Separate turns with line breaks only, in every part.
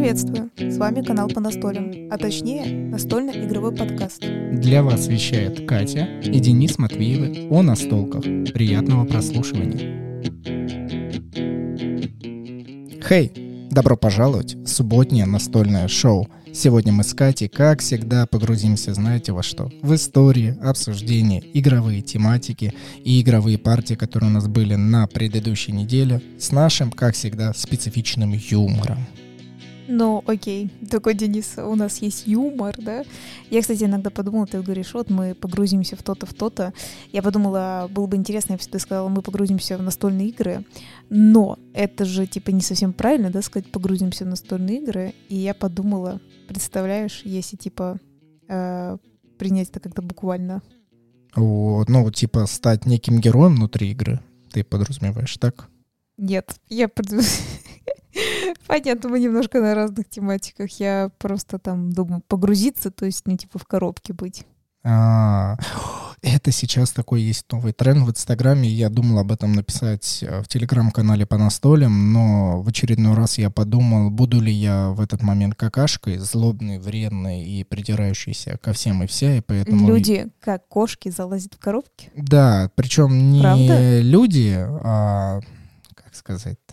Приветствую! С вами канал по настолям, а точнее настольно-игровой подкаст.
Для вас вещает Катя и Денис Матвеевы о настолках. Приятного прослушивания. Хей! Добро пожаловать в субботнее настольное шоу. Сегодня мы с Катей, как всегда, погрузимся, знаете во что? В истории, обсуждения, игровые тематики и игровые партии, которые у нас были на предыдущей неделе, с нашим, как всегда, специфичным юмором.
Ну, окей, такой, Денис, у нас есть юмор, да? Я, кстати, иногда подумала, ты говоришь, вот мы погрузимся в то-то, в то-то. Я подумала, было бы интересно, если бы ты сказала, мы погрузимся в настольные игры. Но это же, типа, не совсем правильно, да, сказать, погрузимся в настольные игры. И я подумала, представляешь, если, типа, э, принять это как-то буквально.
Вот, ну, типа, стать неким героем внутри игры, ты подразумеваешь, так?
Нет, я Понятно, мы немножко на разных тематиках. Я просто там думаю погрузиться, то есть, ну, типа в коробке быть.
А, это сейчас такой есть новый тренд в Инстаграме. Я думал об этом написать э, в Телеграм-канале по настолям, но в очередной раз я подумал, буду ли я в этот момент какашкой, злобной, вредной и придирающейся ко всем и вся, и поэтому...
Люди, как кошки, залазят в коробки?
Да, причем не Правда? люди, а, как сказать-то,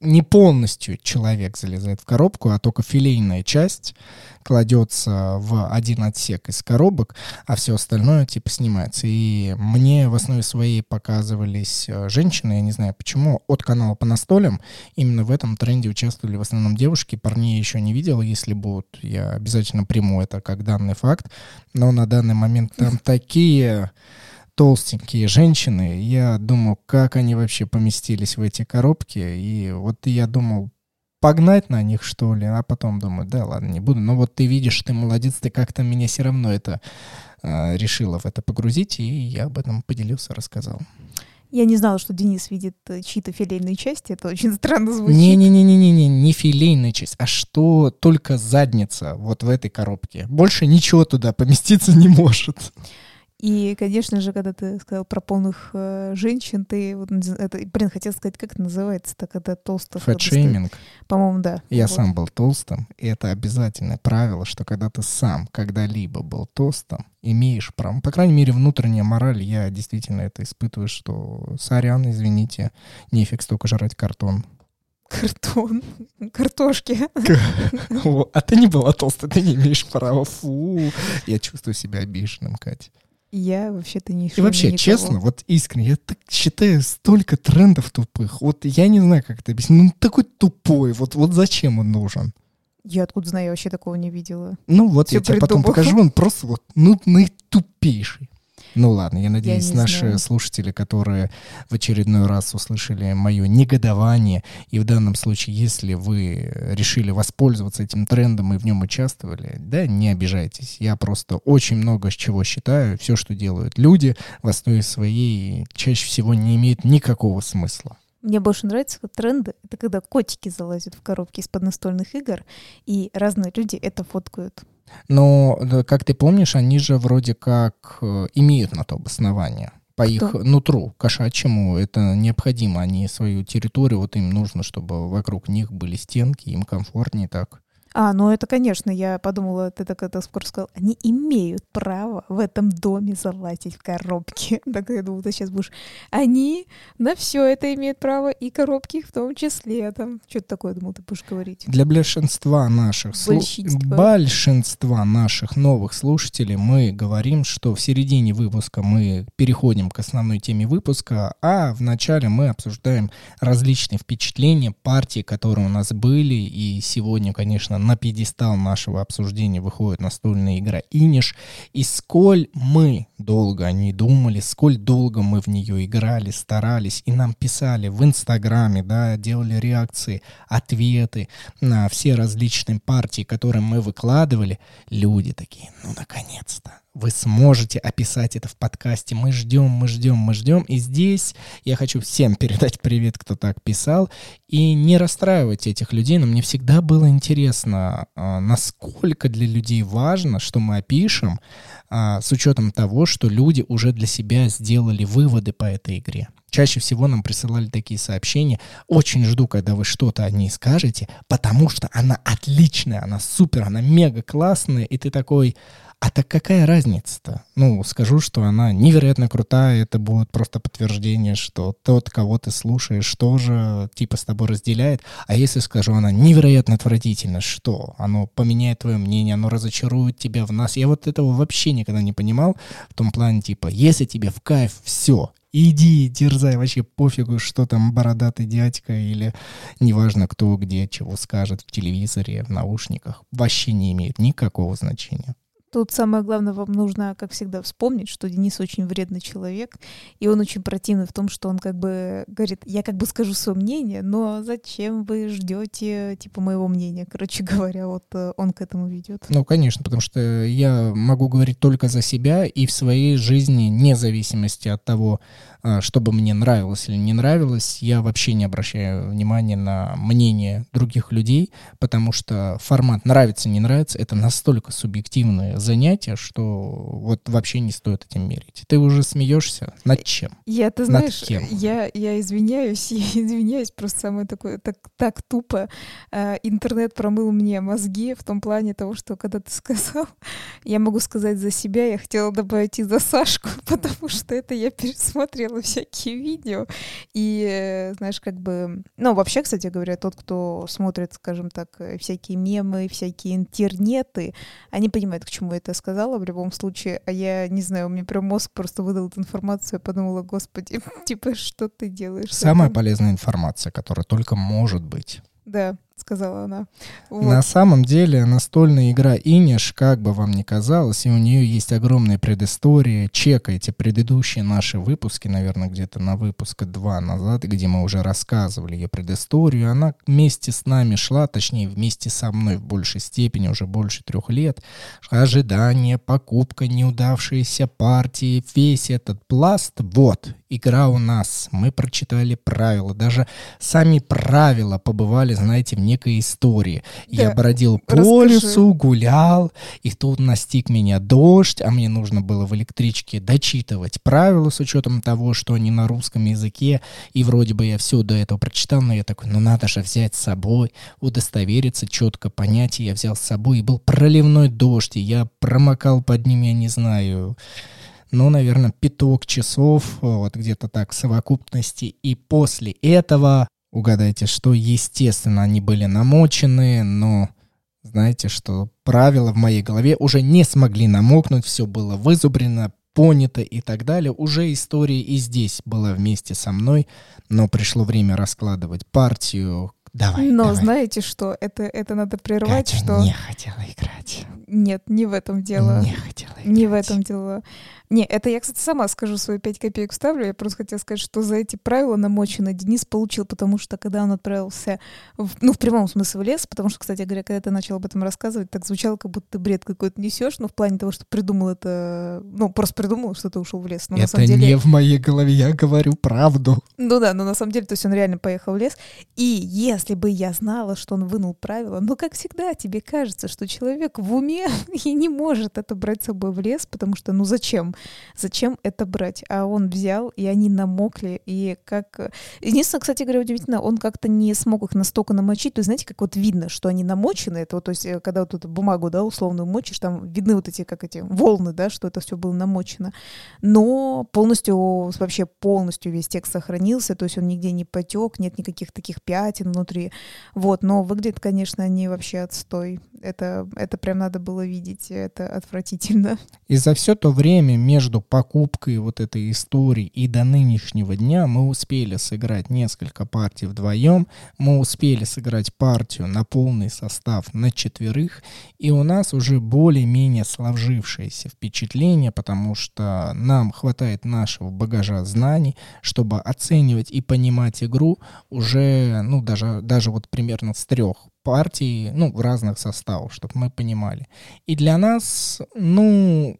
не полностью человек залезает в коробку, а только филейная часть кладется в один отсек из коробок, а все остальное типа снимается. И мне в основе своей показывались э, женщины, я не знаю почему, от канала по настолям. Именно в этом тренде участвовали в основном девушки. Парней еще не видел, если будут, я обязательно приму это как данный факт. Но на данный момент там такие толстенькие женщины. Я думал, как они вообще поместились в эти коробки. И вот я думал, погнать на них, что ли, а потом думаю, да ладно, не буду. Но вот ты видишь, ты молодец, ты как-то меня все равно это э, решила в это погрузить, и я об этом поделился, рассказал.
Я не знала, что Денис видит э, чьи-то филейные части. Это очень странно звучит.
Не-не-не-не-не, не филейная часть, а что только задница вот в этой коробке. Больше ничего туда поместиться не может.
И, конечно же, когда ты сказал про полных э, женщин, ты вот это, блин, хотел сказать, как это называется, так это толстый.
Фэтшейминг.
По-моему, да.
Я вот. сам был толстым, и это обязательное правило, что когда ты сам когда-либо был толстым, имеешь право, по крайней мере, внутренняя мораль, я действительно это испытываю, что сорян, извините, нефиг столько жрать картон.
Картон. Картошки.
А ты не была толстой, ты не имеешь права. Фу. Я чувствую себя обиженным, Катя.
Я вообще-то не
И вообще, никого. честно, вот искренне, я так считаю, столько трендов тупых. Вот я не знаю, как это объяснить. Ну, такой тупой. Вот, вот зачем он нужен?
Я откуда знаю, я вообще такого не видела.
Ну вот, Все я тебе потом покажу, он просто вот нудный, тупейший. Ну ладно, я надеюсь, я наши знаю. слушатели, которые в очередной раз услышали мое негодование, и в данном случае, если вы решили воспользоваться этим трендом и в нем участвовали, да, не обижайтесь. Я просто очень много с чего считаю. Все, что делают люди, в основе своей чаще всего не имеет никакого смысла.
Мне больше нравятся тренды. Это когда котики залазят в коробки из-под настольных игр, и разные люди это фоткают.
Но, как ты помнишь, они же вроде как э, имеют на то обоснование по Кто? их нутру кошачьему это необходимо. Они свою территорию, вот им нужно, чтобы вокруг них были стенки, им комфортнее так.
А, ну это, конечно, я подумала, ты так это скоро сказал, они имеют право в этом доме залазить в коробки. Так я думала, ты сейчас будешь. Они на все это имеют право, и коробки в том числе. Там что-то такое, думал, ты будешь говорить.
Для большинства наших большинства. большинства наших новых слушателей мы говорим, что в середине выпуска мы переходим к основной теме выпуска, а в начале мы обсуждаем различные впечатления, партии, которые у нас были, и сегодня, конечно, на пьедестал нашего обсуждения выходит настольная игра Иниш, и сколь мы долго о ней думали, сколь долго мы в нее играли, старались, и нам писали в Инстаграме, да, делали реакции, ответы на все различные партии, которые мы выкладывали, люди такие, ну, наконец-то, вы сможете описать это в подкасте. Мы ждем, мы ждем, мы ждем. И здесь я хочу всем передать привет, кто так писал. И не расстраивать этих людей. Но мне всегда было интересно, а, насколько для людей важно, что мы опишем, а, с учетом того, что люди уже для себя сделали выводы по этой игре. чаще всего нам присылали такие сообщения. Очень жду, когда вы что-то о ней скажете, потому что она отличная, она супер, она мега классная, и ты такой, а так какая разница-то? Ну, скажу, что она невероятно крутая, это будет просто подтверждение, что тот, кого ты слушаешь, тоже типа с тобой разделяет. А если скажу, она невероятно отвратительна, что? Оно поменяет твое мнение, оно разочарует тебя в нас. Я вот этого вообще никогда не понимал в том плане, типа, если тебе в кайф, все, иди, дерзай, вообще пофигу, что там бородатый дядька или неважно кто где чего скажет в телевизоре, в наушниках, вообще не имеет никакого значения.
Тут самое главное, вам нужно, как всегда, вспомнить, что Денис очень вредный человек, и он очень противный в том, что он как бы говорит, я как бы скажу свое мнение, но зачем вы ждете, типа, моего мнения? Короче говоря, вот э, он к этому ведет.
Ну, конечно, потому что я могу говорить только за себя и в своей жизни, вне зависимости от того, чтобы мне нравилось или не нравилось, я вообще не обращаю внимания на мнение других людей, потому что формат нравится, не нравится, это настолько субъективное занятие, что вот вообще не стоит этим мерить. Ты уже смеешься? Над чем?
Я, ты знаешь, Над кем? Я, я извиняюсь, я извиняюсь, просто самое такое, так, так тупо. Э, интернет промыл мне мозги в том плане того, что когда ты сказал, я могу сказать за себя, я хотела добавить и за Сашку, потому что это я пересмотрела смотрела всякие видео, и, знаешь, как бы... Ну, вообще, кстати говоря, тот, кто смотрит, скажем так, всякие мемы, всякие интернеты, они понимают, к чему я это сказала в любом случае, а я, не знаю, у меня прям мозг просто выдал эту информацию, я подумала, господи, типа, что ты делаешь?
Самая полезная информация, которая только может быть.
Да, сказала она.
Вот. На самом деле настольная игра Иниш, как бы вам ни казалось, и у нее есть огромная предыстория. Чекайте предыдущие наши выпуски, наверное, где-то на выпуска два назад, где мы уже рассказывали ее предысторию. Она вместе с нами шла, точнее, вместе со мной в большей степени, уже больше трех лет. Ожидание, покупка, неудавшиеся партии, весь этот пласт. Вот, игра у нас. Мы прочитали правила. Даже сами правила побывали, знаете, в некой истории. Да. Я бродил по Расскажи. лесу, гулял, и тут настиг меня дождь, а мне нужно было в электричке дочитывать правила с учетом того, что они на русском языке, и вроде бы я все до этого прочитал, но я такой, ну надо же взять с собой, удостовериться, четко понять, и я взял с собой, и был проливной дождь, и я промокал под ним, я не знаю, ну, наверное, пяток часов, вот где-то так в совокупности. И после этого, угадайте, что, естественно, они были намочены, но знаете, что правила в моей голове уже не смогли намокнуть, все было вызубрено, понято и так далее. Уже история и здесь была вместе со мной, но пришло время раскладывать партию. Давай.
Но
давай.
знаете что? Это, это надо прервать,
Катя
что...
не хотела играть.
Нет, не в этом дело.
Не хотела играть.
Не в этом дело. Не, это я, кстати, сама скажу, свои 5 копеек вставлю. Я просто хотела сказать, что за эти правила намочено Денис получил, потому что когда он отправился, в, ну, в прямом смысле в лес, потому что, кстати говоря, когда ты начал об этом рассказывать, так звучало, как будто ты бред какой-то несешь, но в плане того, что придумал это, ну, просто придумал, что ты ушел в лес. Но
это
на самом деле...
не в моей голове, я говорю правду.
Ну да, но на самом деле, то есть он реально поехал в лес. И если бы я знала, что он вынул правила, ну, как всегда, тебе кажется, что человек в уме и не может это брать с собой в лес, потому что, ну, зачем? Зачем это брать? А он взял, и они намокли, и как... Единственное, кстати говоря, удивительно, он как-то не смог их настолько намочить, то есть, знаете, как вот видно, что они намочены, это вот, то есть, э, когда вот эту бумагу, да, условно мочишь, там видны вот эти, как эти волны, да, что это все было намочено, но полностью, вообще полностью весь текст сохранился, то есть он нигде не потек, нет никаких таких пятен внутри, вот, но выглядит, конечно, они вообще отстой, это, это прям надо было видеть, это отвратительно.
И за все то время между покупкой вот этой истории и до нынешнего дня мы успели сыграть несколько партий вдвоем, мы успели сыграть партию на полный состав на четверых, и у нас уже более-менее сложившееся впечатление, потому что нам хватает нашего багажа знаний, чтобы оценивать и понимать игру уже, ну, даже, даже вот примерно с трех партий, ну, в разных составах, чтобы мы понимали. И для нас, ну,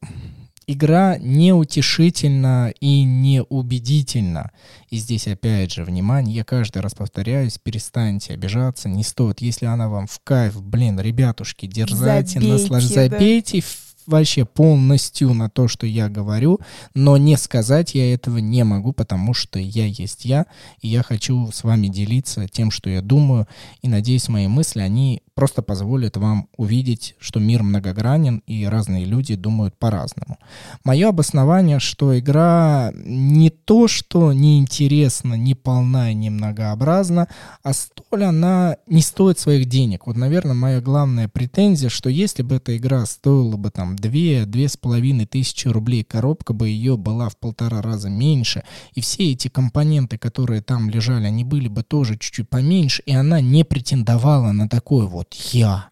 игра неутешительна и неубедительна. И здесь опять же, внимание, я каждый раз повторяюсь, перестаньте обижаться, не стоит. Если она вам в кайф, блин, ребятушки, дерзайте, наслаждайтесь, забейте вообще полностью на то, что я говорю, но не сказать я этого не могу, потому что я есть я, и я хочу с вами делиться тем, что я думаю, и надеюсь, мои мысли, они просто позволят вам увидеть, что мир многогранен, и разные люди думают по-разному. Мое обоснование, что игра не то, что неинтересна, не полна и не многообразна, а столь она не стоит своих денег. Вот, наверное, моя главная претензия, что если бы эта игра стоила бы там 2-2,5 тысячи рублей, коробка бы ее была в полтора раза меньше, и все эти компоненты, которые там лежали, они были бы тоже чуть-чуть поменьше, и она не претендовала на такой вот я.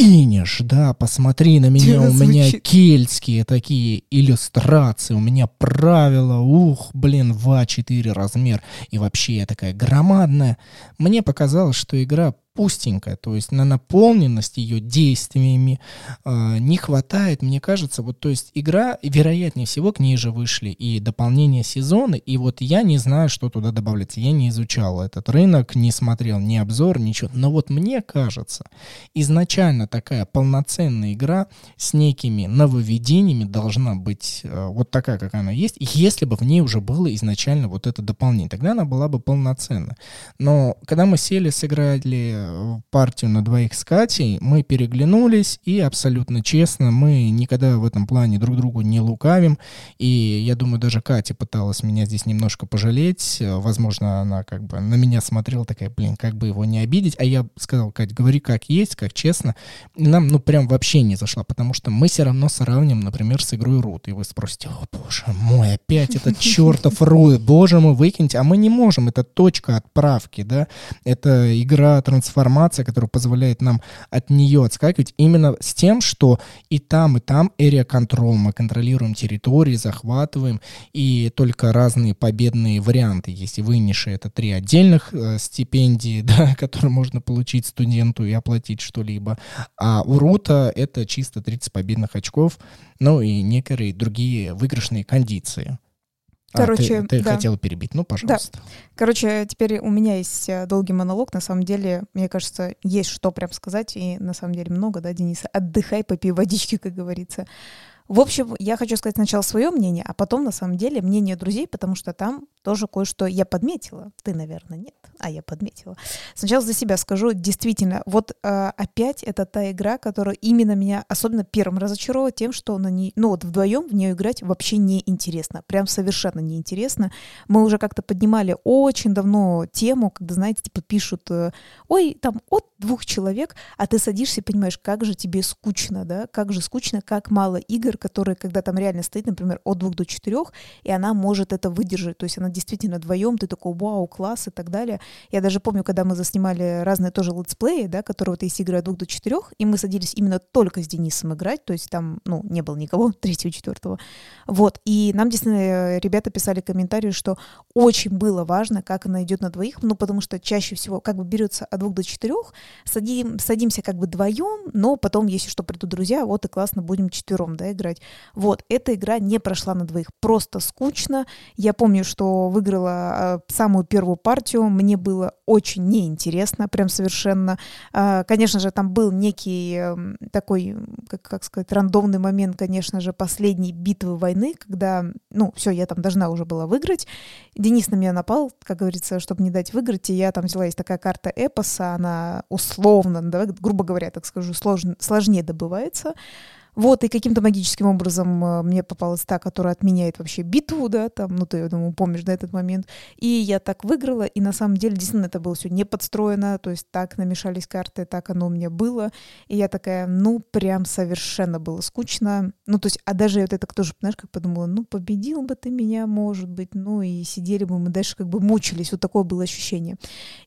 Иниш, да, посмотри на меня, у меня кельтские такие иллюстрации, у меня правила, ух, блин, в А4 размер, и вообще я такая громадная. Мне показалось, что игра пустенькая, то есть на наполненность ее действиями э, не хватает, мне кажется, вот, то есть игра, вероятнее всего, к ней же вышли и дополнение сезона, и вот я не знаю, что туда добавляется, я не изучал этот рынок, не смотрел ни обзор, ничего, но вот мне кажется, изначально такая полноценная игра с некими нововведениями должна быть э, вот такая, как она есть, если бы в ней уже было изначально вот это дополнение, тогда она была бы полноценна. Но когда мы сели, сыграли партию на двоих с Катей, мы переглянулись, и абсолютно честно, мы никогда в этом плане друг другу не лукавим, и я думаю, даже Катя пыталась меня здесь немножко пожалеть, возможно, она как бы на меня смотрела такая, блин, как бы его не обидеть, а я сказал, Кать, говори как есть, как честно, нам, ну, прям вообще не зашла, потому что мы все равно сравним, например, с игрой Рут, и вы спросите, о, боже мой, опять этот чертов Рут, боже мой, выкиньте, а мы не можем, это точка отправки, да, это игра трансформации трансформация, которая позволяет нам от нее отскакивать именно с тем, что и там, и там area control, мы контролируем территории, захватываем, и только разные победные варианты. Если вы Ниши, это три отдельных э, стипендии, да, которые можно получить студенту и оплатить что-либо, а у Рута это чисто 30 победных очков, ну и некоторые другие выигрышные кондиции.
Короче,
а, ты, ты
да.
хотела перебить, ну, пожалуйста.
Да. Короче, теперь у меня есть э, долгий монолог. На самом деле, мне кажется, есть что прям сказать, и на самом деле много, да, Дениса? Отдыхай, попей водички, как говорится. В общем, я хочу сказать сначала свое мнение, а потом, на самом деле, мнение друзей, потому что там тоже кое-что я подметила. Ты, наверное, нет, а я подметила. Сначала за себя скажу, действительно, вот э, опять это та игра, которая именно меня особенно первым разочаровала тем, что на ней, ну вот вдвоем в нее играть вообще неинтересно, прям совершенно неинтересно. Мы уже как-то поднимали очень давно тему, когда, знаете, типа пишут, э, ой, там от двух человек, а ты садишься и понимаешь, как же тебе скучно, да, как же скучно, как мало игр, которые, когда там реально стоит, например, от двух до четырех, и она может это выдержать. То есть она действительно вдвоем, ты такой, вау, класс и так далее. Я даже помню, когда мы заснимали разные тоже летсплеи, да, которые вот есть игры от двух до четырех, и мы садились именно только с Денисом играть, то есть там, ну, не было никого, третьего, четвертого. Вот, и нам действительно ребята писали комментарии, что очень было важно, как она идет на двоих, ну, потому что чаще всего как бы берется от двух до четырех, садим, садимся как бы вдвоем, но потом, если что, придут друзья, вот и классно, будем четвером, да, играть играть. Вот, эта игра не прошла на двоих, просто скучно. Я помню, что выиграла э, самую первую партию, мне было очень неинтересно, прям совершенно. Э, конечно же, там был некий э, такой, как, как сказать, рандомный момент, конечно же, последней битвы войны, когда, ну, все, я там должна уже была выиграть. Денис на меня напал, как говорится, чтобы не дать выиграть, и я там взяла, есть такая карта эпоса, она условно, да, грубо говоря, так скажу, сложно, сложнее добывается. Вот, и каким-то магическим образом э, мне попалась та, которая отменяет вообще битву, да, там, ну, ты, я думаю, помнишь, да, этот момент. И я так выиграла, и на самом деле, действительно, это было все не подстроено, то есть так намешались карты, так оно у меня было. И я такая, ну, прям совершенно было скучно. Ну, то есть, а даже вот это тоже, знаешь, как подумала, ну, победил бы ты меня, может быть, ну, и сидели бы мы дальше как бы мучились, вот такое было ощущение.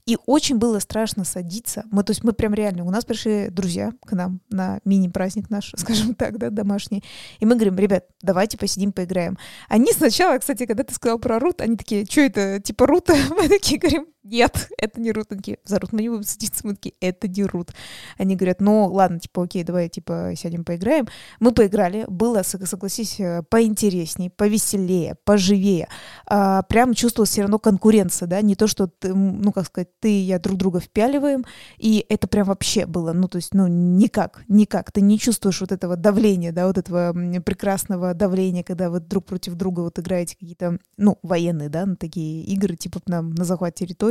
И очень было страшно садиться. Мы, то есть, мы прям реально, у нас пришли друзья к нам на мини-праздник наш, скажем так, да, домашний. И мы говорим, ребят, давайте посидим, поиграем. Они сначала, кстати, когда ты сказал про Рут, они такие, что это, типа Рута? Мы такие говорим, нет, это не рут. Они такие, за рут мы не будем садиться. Мы такие, это не рут. Они говорят, ну ладно, типа, окей, давай, типа, сядем поиграем. Мы поиграли, было, согласись, э, поинтереснее, повеселее, поживее. А, прям чувствовалась все равно конкуренция, да, не то, что, ты, ну, как сказать, ты и я друг друга впяливаем, и это прям вообще было, ну, то есть, ну, никак, никак. Ты не чувствуешь вот этого давления, да, вот этого прекрасного давления, когда вы друг против друга вот играете какие-то, ну, военные, да, на такие игры, типа на, на захват территории.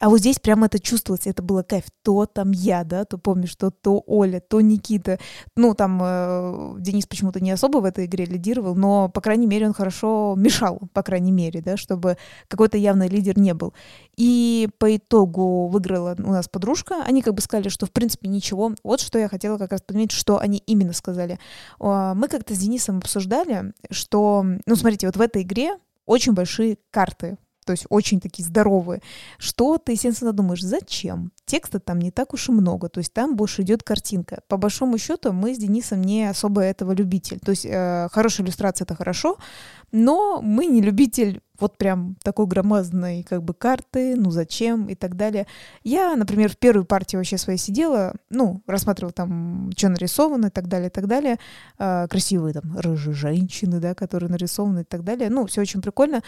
А вот здесь прямо это чувствовалось, это было кайф. То там я, да, то помнишь, что то Оля, то Никита. Ну, там э, Денис почему-то не особо в этой игре лидировал, но, по крайней мере, он хорошо мешал, по крайней мере, да, чтобы какой-то явный лидер не был. И по итогу выиграла у нас подружка. Они как бы сказали, что, в принципе, ничего. Вот что я хотела как раз подметить, что они именно сказали. Мы как-то с Денисом обсуждали, что, ну, смотрите, вот в этой игре очень большие карты то есть очень такие здоровые, что ты, естественно, думаешь, зачем? Текста там не так уж и много, то есть там больше идет картинка. По большому счету мы с Денисом не особо этого любитель. То есть э, хорошая иллюстрация это хорошо, но мы не любитель вот прям такой громадной как бы карты, ну зачем и так далее. Я, например, в первой партии вообще своей сидела, ну, рассматривала там, что нарисовано и так далее, и так далее. Э, красивые там рыжие женщины, да, которые нарисованы и так далее. Ну, все очень прикольно.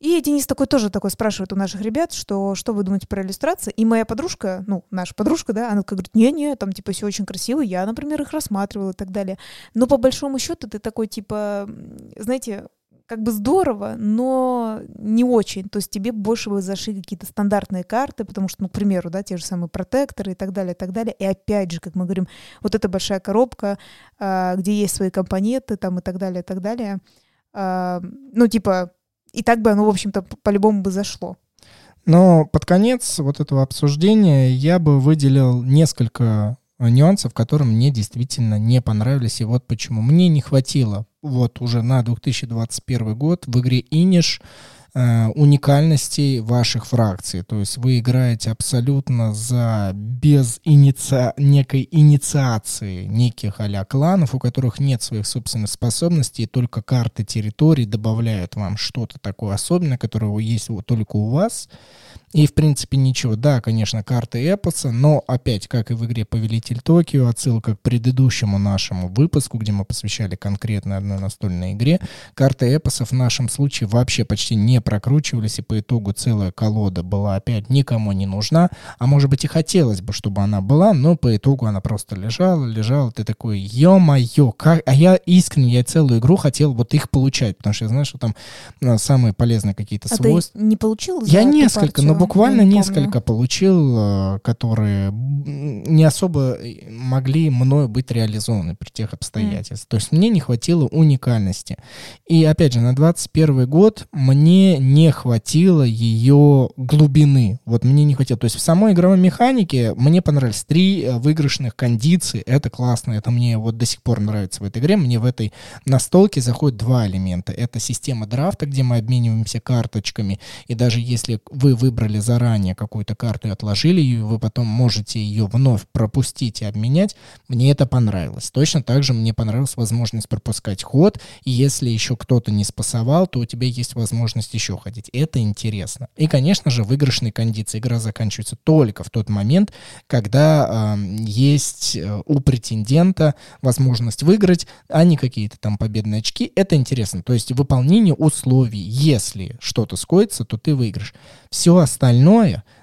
И Денис такой тоже такой спрашивает у наших ребят, что, что вы думаете про иллюстрации. И моя подружка, ну, наша подружка, да, она такая говорит, не-не, там, типа, все очень красиво, я, например, их рассматривала и так далее. Но по большому счету ты такой, типа, знаете, как бы здорово, но не очень. То есть тебе больше бы зашли какие-то стандартные карты, потому что, ну, к примеру, да, те же самые протекторы и так далее, и так далее. И опять же, как мы говорим, вот эта большая коробка, а, где есть свои компоненты там и так далее, и так далее. А, ну, типа, и так бы оно, в общем-то, по-любому бы зашло.
Но под конец вот этого обсуждения я бы выделил несколько э, нюансов, которые мне действительно не понравились. И вот почему. Мне не хватило вот уже на 2021 год в игре Иниш уникальностей ваших фракций. То есть вы играете абсолютно за без иници... некой инициации неких а кланов, у которых нет своих собственных способностей, и только карты территорий добавляют вам что-то такое особенное, которое есть только у вас. И, в принципе, ничего. Да, конечно, карты эпоса, но опять, как и в игре Повелитель Токио, отсылка к предыдущему нашему выпуску, где мы посвящали конкретно одной настольной игре, карты эпосов в нашем случае вообще почти не прокручивались, и по итогу целая колода была опять никому не нужна, а может быть и хотелось бы, чтобы она была, но по итогу она просто лежала, лежала, ты такой, ё-моё, как... а я искренне, я целую игру хотел вот их получать, потому что я знаю, что там ну, самые полезные какие-то а свойства.
ты не получил
Я несколько, но буквально несколько получил, э, которые не особо могли мною быть реализованы при тех обстоятельствах. Mm. То есть мне не хватило уникальности. И опять же, на 21 год мне не хватило ее глубины. Вот мне не хватило. То есть в самой игровой механике мне понравились три э, выигрышных кондиции. Это классно. Это мне вот до сих пор нравится в этой игре. Мне в этой настолке заходят два элемента. Это система драфта, где мы обмениваемся карточками. И даже если вы выбрали выбрали заранее какую-то карту и отложили ее, вы потом можете ее вновь пропустить и обменять. Мне это понравилось. Точно так же мне понравилась возможность пропускать ход, и если еще кто-то не спасовал, то у тебя есть возможность еще ходить. Это интересно. И, конечно же, выигрышные кондиции. Игра заканчивается только в тот момент, когда э, есть у претендента возможность выиграть, а не какие-то там победные очки. Это интересно. То есть выполнение условий. Если что-то скоится, то ты выиграешь. Все остальное,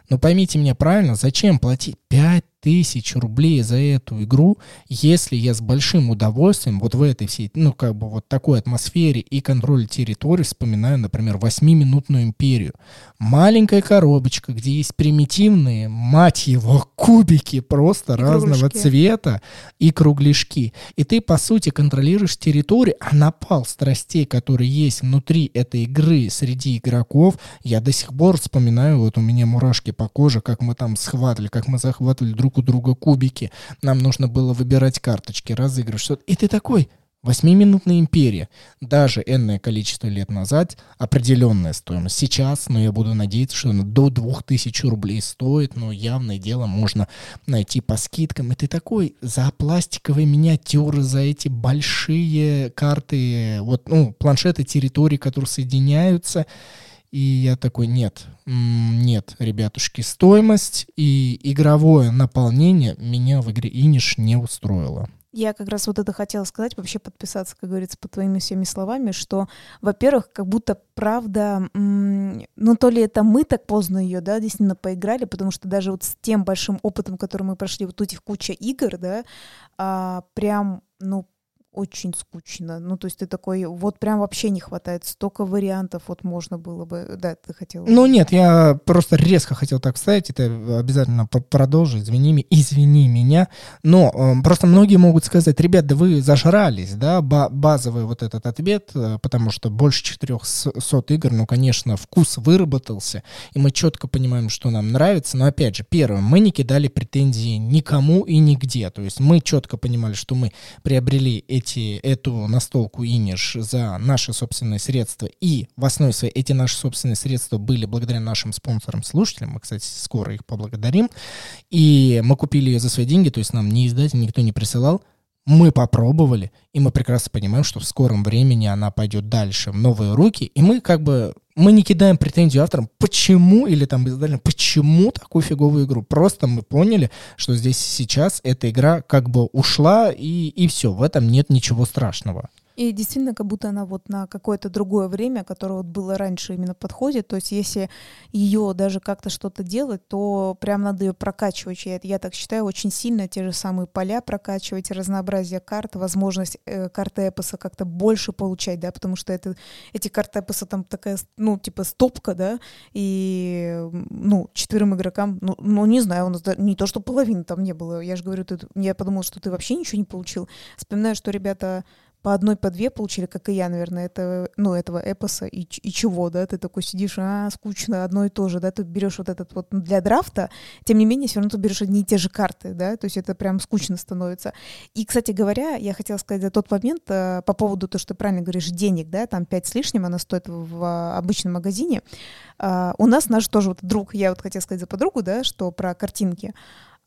но поймите меня правильно, зачем платить 5 тысяч рублей за эту игру, если я с большим удовольствием вот в этой всей, ну, как бы вот такой атмосфере и контроле территории вспоминаю, например, 8-минутную империю. Маленькая коробочка, где есть примитивные, мать его, кубики просто и разного кругляшки. цвета и кругляшки. И ты, по сути, контролируешь территорию, а напал страстей, которые есть внутри этой игры среди игроков, я до сих пор вспоминаю, вот у меня мурашки по коже, как мы там схватывали, как мы захватывали друг у друга кубики. Нам нужно было выбирать карточки, разыгрывать что-то. И ты такой, Восьмиминутная империя. Даже энное количество лет назад определенная стоимость. Сейчас, но я буду надеяться, что она до 2000 рублей стоит, но явное дело можно найти по скидкам. И ты такой, за пластиковые миниатюры, за эти большие карты, вот, ну, планшеты территории, которые соединяются, И я такой, нет, нет, ребятушки, стоимость и игровое наполнение меня в игре Иниш не устроило.
Я как раз вот это хотела сказать, вообще подписаться, как говорится, по твоими всеми словами, что, во-первых, как будто правда, ну то ли это мы так поздно ее, да, действительно поиграли, потому что даже вот с тем большим опытом, который мы прошли, вот этих куча игр, да, а, прям, ну, очень скучно. Ну, то есть ты такой, вот прям вообще не хватает, столько вариантов вот можно было бы, да, ты хотел.
Ну нет, я просто резко хотел так вставить, это обязательно продолжу, извини, извини меня, но э, просто многие могут сказать, ребят, да вы зажрались, да, базовый вот этот ответ, э, потому что больше 400 игр, ну, конечно, вкус выработался, и мы четко понимаем, что нам нравится, но опять же, первое, мы не кидали претензии никому и нигде, то есть мы четко понимали, что мы приобрели эти эти, эту настолку Иниш за наши собственные средства, и в основе своей эти наши собственные средства были благодаря нашим спонсорам-слушателям, мы, кстати, скоро их поблагодарим, и мы купили ее за свои деньги, то есть нам не издатель никто не присылал, мы попробовали, и мы прекрасно понимаем, что в скором времени она пойдет дальше в новые руки, и мы как бы мы не кидаем претензию авторам, почему, или там издателям, почему такую фиговую игру. Просто мы поняли, что здесь сейчас эта игра как бы ушла, и, и все, в этом нет ничего страшного.
И действительно, как будто она вот на какое-то другое время, которое вот было раньше, именно подходит. То есть если ее даже как-то что-то делать, то прям надо ее прокачивать. Я, я так считаю, очень сильно те же самые поля прокачивать, разнообразие карт, возможность э, карты эпоса как-то больше получать, да, потому что это, эти карты эпоса там такая, ну, типа стопка, да, и, ну, четверым игрокам, ну, ну не знаю, у нас не то, что половины там не было. Я же говорю, ты, я подумала, что ты вообще ничего не получил. Вспоминаю, что ребята по одной, по две получили, как и я, наверное, это, ну, этого эпоса, и, и чего, да, ты такой сидишь, а, скучно, одно и то же, да, ты берешь вот этот вот для драфта, тем не менее, все равно ты берешь одни и те же карты, да, то есть это прям скучно становится. И, кстати говоря, я хотела сказать за тот момент э, по поводу того, что ты правильно говоришь, денег, да, там 5 с лишним она стоит в, в обычном магазине. Э, у нас наш тоже вот друг, я вот хотела сказать за подругу, да, что про картинки,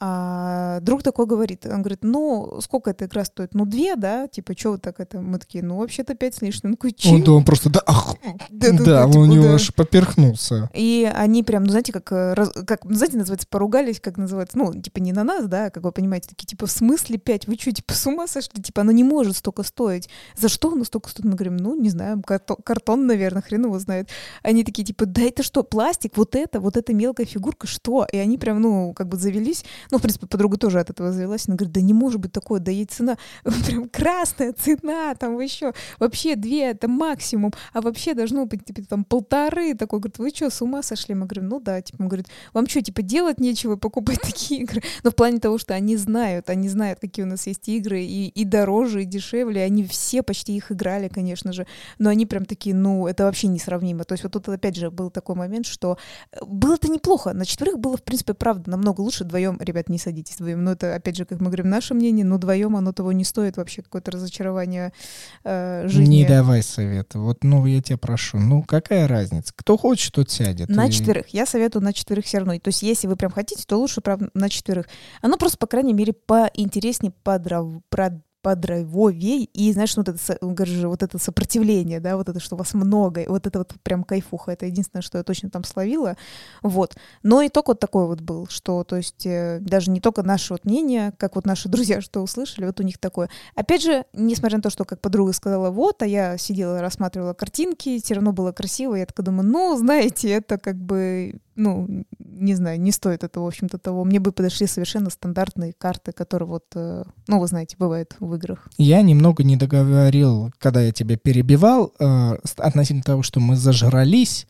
а друг такой говорит, он говорит, ну, сколько эта игра стоит? Ну, две, да? Типа, что вот так это? Мы такие, ну, вообще-то пять с лишним. Ну, такой,
Он, да, он просто, да, ах, да, да, да, он типа, у него да. аж поперхнулся.
И они прям, ну, знаете, как, э, как, ну, знаете, называется, поругались, как называется, ну, типа, не на нас, да, как вы понимаете, такие, типа, в смысле пять? Вы что, типа, с ума сошли? Типа, она не может столько стоить. За что она столько стоит? Мы говорим, ну, не знаю, картон, картон наверное, хрен его знает. Они такие, типа, да это что, пластик? Вот это, вот эта мелкая фигурка, что? И они прям, ну, как бы завелись. Ну, в принципе, подруга тоже от этого завелась. Она говорит, да не может быть такое, да ей цена прям красная цена, там еще вообще две, это максимум, а вообще должно быть типа там полторы. Такой, говорит, вы что, с ума сошли? Мы говорим, ну да, типа, он говорит, вам что, типа делать нечего, покупать такие игры? Но в плане того, что они знают, они знают, какие у нас есть игры, и, и дороже, и дешевле, они все почти их играли, конечно же, но они прям такие, ну, это вообще несравнимо. То есть вот тут опять же был такой момент, что э, было-то неплохо, на четверых было, в принципе, правда, намного лучше, вдвоем, ребят, не садитесь вдвоем, но это, опять же, как мы говорим, наше мнение, но вдвоем оно того не стоит, вообще какое-то разочарование э, жизни.
Не давай совета. Вот, ну, я тебя прошу, ну, какая разница? Кто хочет, тот сядет.
На и... четверых. Я советую на четверых все равно. То есть, если вы прям хотите, то лучше, правда, на четверых. Оно просто, по крайней мере, поинтереснее, подрав... подрайвовей, и, знаешь, вот это, вот это сопротивление, да, вот это, что вас много, вот это вот прям кайфуха, это единственное, что я точно там словила, вот. Но итог вот такой вот был, что, то есть, э, даже не только наше вот мнение, как вот наши друзья что услышали, вот у них такое. Опять же, несмотря на то, что, как подруга сказала, вот, а я сидела, рассматривала картинки, все равно было красиво, я такая думаю, ну, знаете, это как бы ну, не знаю, не стоит это, в общем-то, того. Мне бы подошли совершенно стандартные карты, которые вот, э, ну, вы знаете, бывают в играх.
Я немного не договорил, когда я тебя перебивал, э, относительно того, что мы зажрались,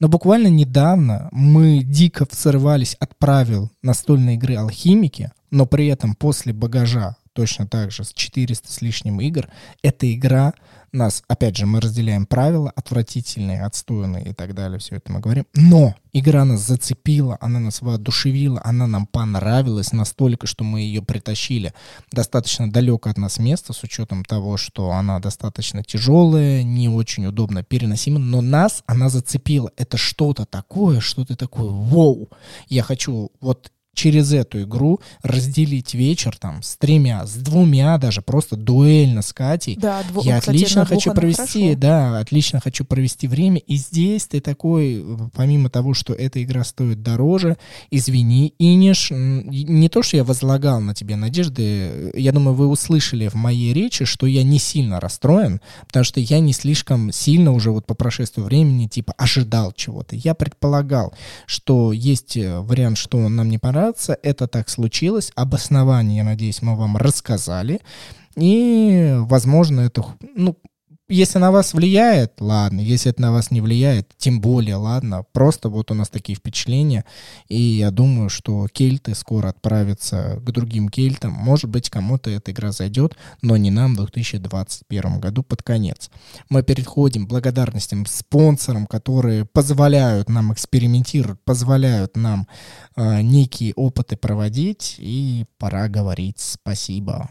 но буквально недавно мы дико срывались от правил настольной игры «Алхимики», но при этом после багажа точно так же с 400 с лишним игр, эта игра нас, опять же, мы разделяем правила, отвратительные, отстойные и так далее, все это мы говорим. Но игра нас зацепила, она нас воодушевила, она нам понравилась настолько, что мы ее притащили достаточно далеко от нас места, с учетом того, что она достаточно тяжелая, не очень удобно переносима, но нас она зацепила. Это что-то такое, что-то такое, вау! Я хочу вот через эту игру разделить вечер там с тремя, с двумя даже, просто дуэльно с Катей.
Да, дво...
Я кстати, отлично хочу провести, хорошо. да, отлично хочу провести время. И здесь ты такой, помимо того, что эта игра стоит дороже, извини, Иниш, не то, что я возлагал на тебе надежды, я думаю, вы услышали в моей речи, что я не сильно расстроен, потому что я не слишком сильно уже вот по прошествию времени типа ожидал чего-то. Я предполагал, что есть э, вариант, что нам не понравится, это так случилось, обоснование, я надеюсь, мы вам рассказали, и, возможно, это, ну, если на вас влияет, ладно. Если это на вас не влияет, тем более, ладно. Просто вот у нас такие впечатления. И я думаю, что кельты скоро отправятся к другим кельтам. Может быть, кому-то эта игра зайдет, но не нам в 2021 году под конец. Мы переходим к благодарностям спонсорам, которые позволяют нам экспериментировать, позволяют нам э, некие опыты проводить. И пора говорить спасибо.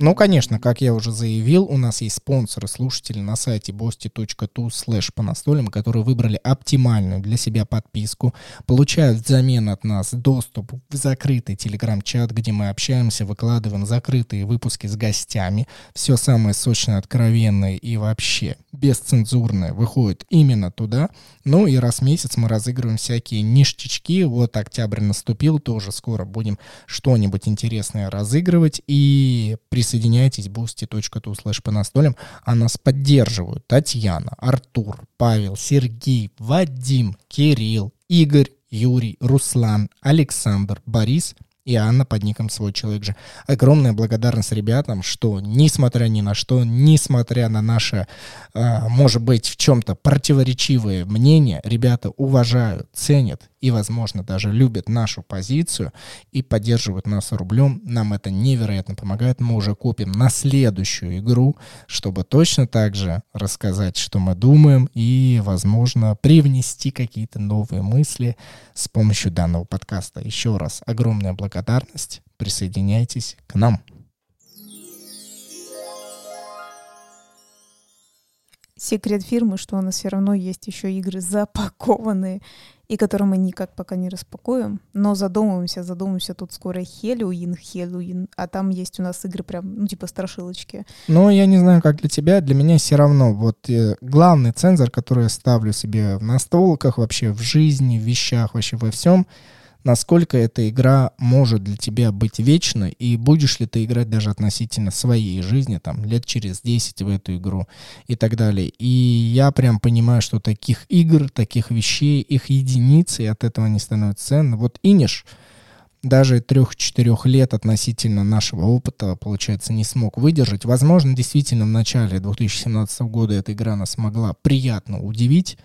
Ну, конечно, как я уже заявил, у нас есть спонсоры, слушатели на сайте bosti.tu slash по настолям, которые выбрали оптимальную для себя подписку, получают взамен от нас доступ в закрытый телеграм-чат, где мы общаемся, выкладываем закрытые выпуски с гостями. Все самое сочное, откровенное и вообще бесцензурное выходит именно туда. Ну и раз в месяц мы разыгрываем всякие ништячки. Вот октябрь наступил, тоже скоро будем что-нибудь интересное разыгрывать. И при присоединяйтесь, boosty.tu слэш по настолям, а нас поддерживают Татьяна, Артур, Павел, Сергей, Вадим, Кирилл, Игорь, Юрий, Руслан, Александр, Борис – и Анна под ником «Свой человек же». Огромная благодарность ребятам, что, несмотря ни на что, несмотря на наше, э, может быть, в чем-то противоречивые мнения, ребята уважают, ценят и, возможно, даже любят нашу позицию и поддерживают нас рублем. Нам это невероятно помогает. Мы уже купим на следующую игру, чтобы точно так же рассказать, что мы думаем и, возможно, привнести какие-то новые мысли с помощью данного подкаста. Еще раз огромная благодарность. Присоединяйтесь к нам.
Секрет фирмы, что у нас все равно есть еще игры запакованные и которые мы никак пока не распакуем, но задумываемся, задумываемся, тут скоро Хеллоуин, Хеллоуин, а там есть у нас игры прям, ну, типа страшилочки.
Ну, я не знаю, как для тебя, для меня все равно, вот э, главный цензор, который я ставлю себе в настолках, вообще в жизни, в вещах, вообще во всем — насколько эта игра может для тебя быть вечной, и будешь ли ты играть даже относительно своей жизни, там, лет через 10 в эту игру и так далее. И я прям понимаю, что таких игр, таких вещей, их единицы, и от этого они становятся ценны. Вот Иниш, даже трех-четырех лет относительно нашего опыта, получается, не смог выдержать. Возможно, действительно, в начале 2017 года эта игра нас смогла приятно удивить,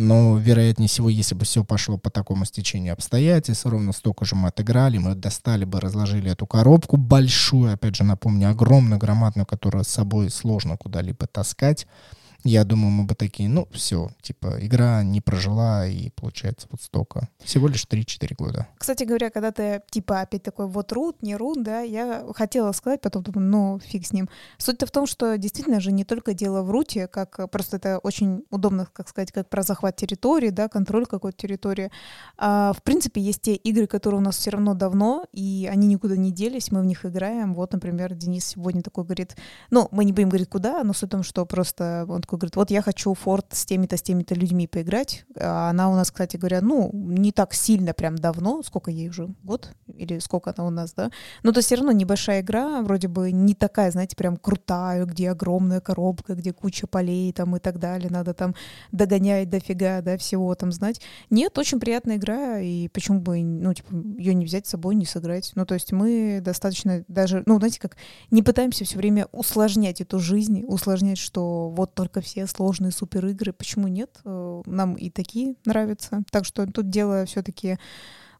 но, вероятнее всего, если бы все пошло по такому стечению обстоятельств, ровно столько же мы отыграли, мы достали бы, разложили эту коробку большую, опять же, напомню, огромную, громадную, которую с собой сложно куда-либо таскать я думаю, мы бы такие, ну, все, типа, игра не прожила, и получается вот столько. Всего лишь 3-4 года.
Кстати говоря, когда ты, типа, опять такой, вот рут, не рут, да, я хотела сказать, потом думаю, ну, фиг с ним. Суть-то в том, что действительно же не только дело в руте, как просто это очень удобно, как сказать, как про захват территории, да, контроль какой-то территории. А, в принципе, есть те игры, которые у нас все равно давно, и они никуда не делись, мы в них играем. Вот, например, Денис сегодня такой говорит, ну, мы не будем говорить куда, но суть в том, что просто он такой говорит, вот я хочу Форд с теми-то, с теми-то людьми поиграть. А она у нас, кстати говоря, ну, не так сильно прям давно, сколько ей уже, год или сколько она у нас, да. Но то все равно небольшая игра, вроде бы не такая, знаете, прям крутая, где огромная коробка, где куча полей там и так далее, надо там догонять дофига, да, всего там знать. Нет, очень приятная игра, и почему бы, ну, типа, ее не взять с собой, не сыграть. Ну, то есть мы достаточно даже, ну, знаете, как не пытаемся все время усложнять эту жизнь, усложнять, что вот только все сложные супер игры. Почему нет? Э, нам и такие нравятся. Так что тут дело все-таки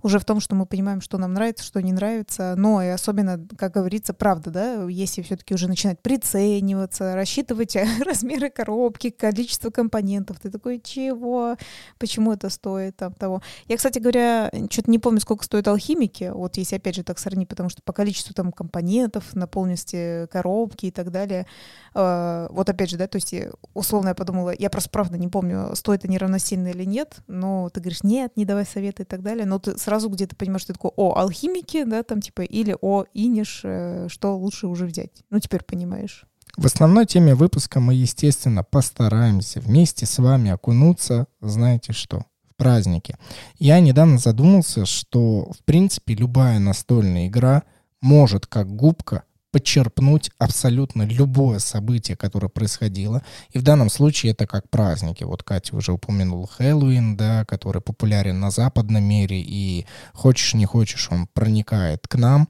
уже в том, что мы понимаем, что нам нравится, что не нравится. Но и особенно, как говорится, правда, да, если все-таки уже начинать прицениваться, рассчитывать размеры коробки, количество компонентов, ты такой, чего? Почему это стоит там того? Я, кстати говоря, что-то не помню, сколько стоят алхимики, вот если опять же так сравнить, потому что по количеству там компонентов, наполненности коробки и так далее, э, вот опять же, да, то есть условно я подумала, я просто правда не помню, стоит они равносильно или нет, но ты говоришь, нет, не давай советы и так далее, но ты сразу где-то понимаешь, что ты такой, о, алхимики, да, там типа, или о, иниш, э, что лучше уже взять. Ну, теперь понимаешь.
В основной теме выпуска мы, естественно, постараемся вместе с вами окунуться, знаете что, в праздники. Я недавно задумался, что, в принципе, любая настольная игра может, как губка, подчерпнуть абсолютно любое событие, которое происходило. И в данном случае это как праздники. Вот Катя уже упомянула Хэллоуин, да, который популярен на западном мире, и хочешь не хочешь, он проникает к нам.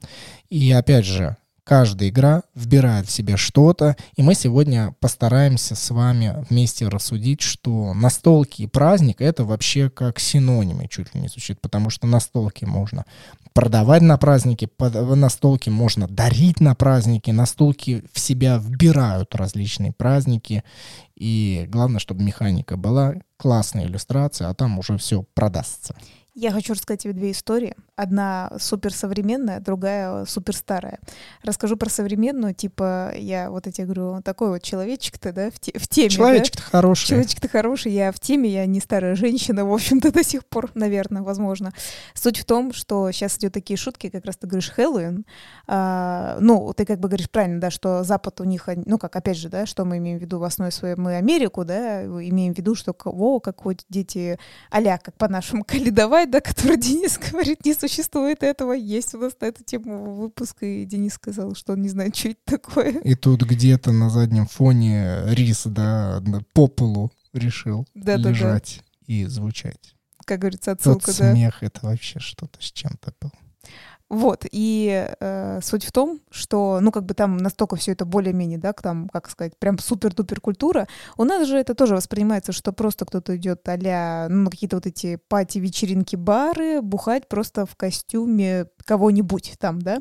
И опять же, Каждая игра вбирает в себя что-то, и мы сегодня постараемся с вами вместе рассудить, что настолки и праздник — это вообще как синонимы чуть ли не звучит, потому что настолки можно продавать на праздники, настолки можно дарить на праздники, настолки в себя вбирают различные праздники, и главное, чтобы механика была, классная иллюстрация, а там уже все продастся.
Я хочу рассказать тебе две истории. Одна суперсовременная, другая суперстарая. Расскажу про современную, типа я вот эти говорю, такой вот человечек-то, да, в, те, в теме.
Человечек-то
да?
хороший.
Человечек-то хороший, я в теме, я не старая женщина, в общем-то, до сих пор, наверное, возможно. Суть в том, что сейчас идет такие шутки, как раз ты говоришь Хэллоуин. А, ну, ты как бы говоришь правильно, да, что Запад у них, ну как, опять же, да, что мы имеем в виду в основе своей, мы Америку, да, имеем в виду, что, во, как вот дети, а как по-нашему, каледовать, давай, да, который Денис говорит, не существует этого. Есть у нас на эту тему выпуск, и Денис сказал, что он не знает, что это такое.
И тут где-то на заднем фоне рис, да, по полу решил да, лежать да, да. и звучать.
Как говорится, отсылка,
Тот да. смех — это вообще что-то с чем-то был.
Вот, и э, суть в том, что, ну, как бы там настолько все это более-менее, да, там, как сказать, прям супер-дупер культура. У нас же это тоже воспринимается, что просто кто-то идет а ну, какие-то вот эти пати, вечеринки, бары, бухать просто в костюме кого-нибудь там, да.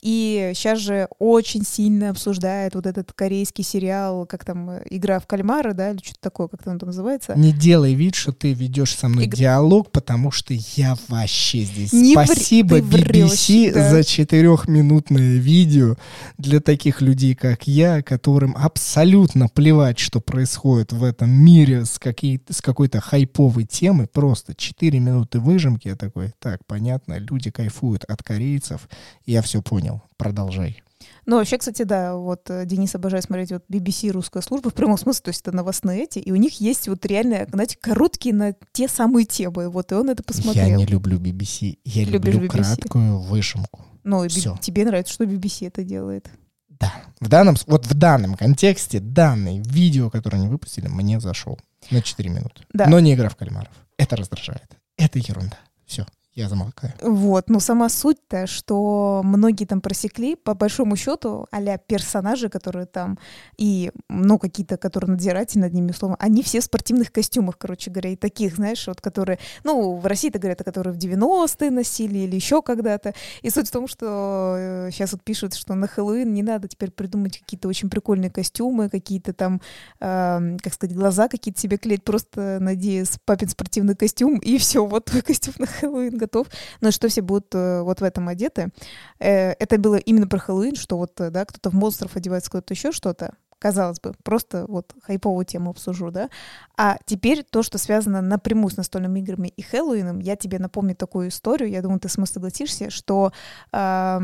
И сейчас же очень сильно обсуждает вот этот корейский сериал, как там, «Игра в кальмара», да, или что-то такое, как там называется.
Не делай вид, что ты ведешь со мной Иг... диалог, потому что я вообще здесь. Не Спасибо, BBC, да. за четырехминутное видео для таких людей, как я, которым абсолютно плевать, что происходит в этом мире с, какие, с какой-то хайповой темой. Просто четыре минуты выжимки. Я такой, так, понятно, люди кайфуют от корейцев. Я все понял. Продолжай.
Ну, вообще, кстати, да, вот э, Денис обожает смотреть вот BBC русская служба в прямом смысле, то есть это новостные эти, и у них есть вот реально, знаете, короткие на те самые темы, вот, и он это посмотрел.
Я не люблю BBC, я Любишь люблю BBC? краткую вышимку.
Ну, и Всё. тебе нравится, что BBC это делает.
Да, в данном, вот в данном контексте данное видео, которое они выпустили, мне зашел на 4 минуты. Да. Но не игра в кальмаров. Это раздражает. Это ерунда. Все я замолкаю.
Вот, ну сама суть-то, что многие там просекли, по большому счету, а персонажи, которые там, и, ну, какие-то, которые надзиратели над ними, условно, они все в спортивных костюмах, короче говоря, и таких, знаешь, вот, которые, ну, в России-то говорят, которые в 90-е носили или еще когда-то. И суть в том, что сейчас э, вот пишут, что на Хэллоуин не надо теперь придумать какие-то очень прикольные костюмы, какие-то там, э, как сказать, глаза какие-то себе клеить, просто надеюсь, папин спортивный костюм, и все, вот твой костюм на Хэллоуин готов, но что все будут э, вот в этом одеты. Э, это было именно про Хэллоуин, что вот, э, да, кто-то в монстров одевается, кто-то еще что-то. Казалось бы, просто вот хайповую тему обсужу, да. А теперь то, что связано напрямую с настольными играми и Хэллоуином, я тебе напомню такую историю, я думаю, ты с мной согласишься, что э,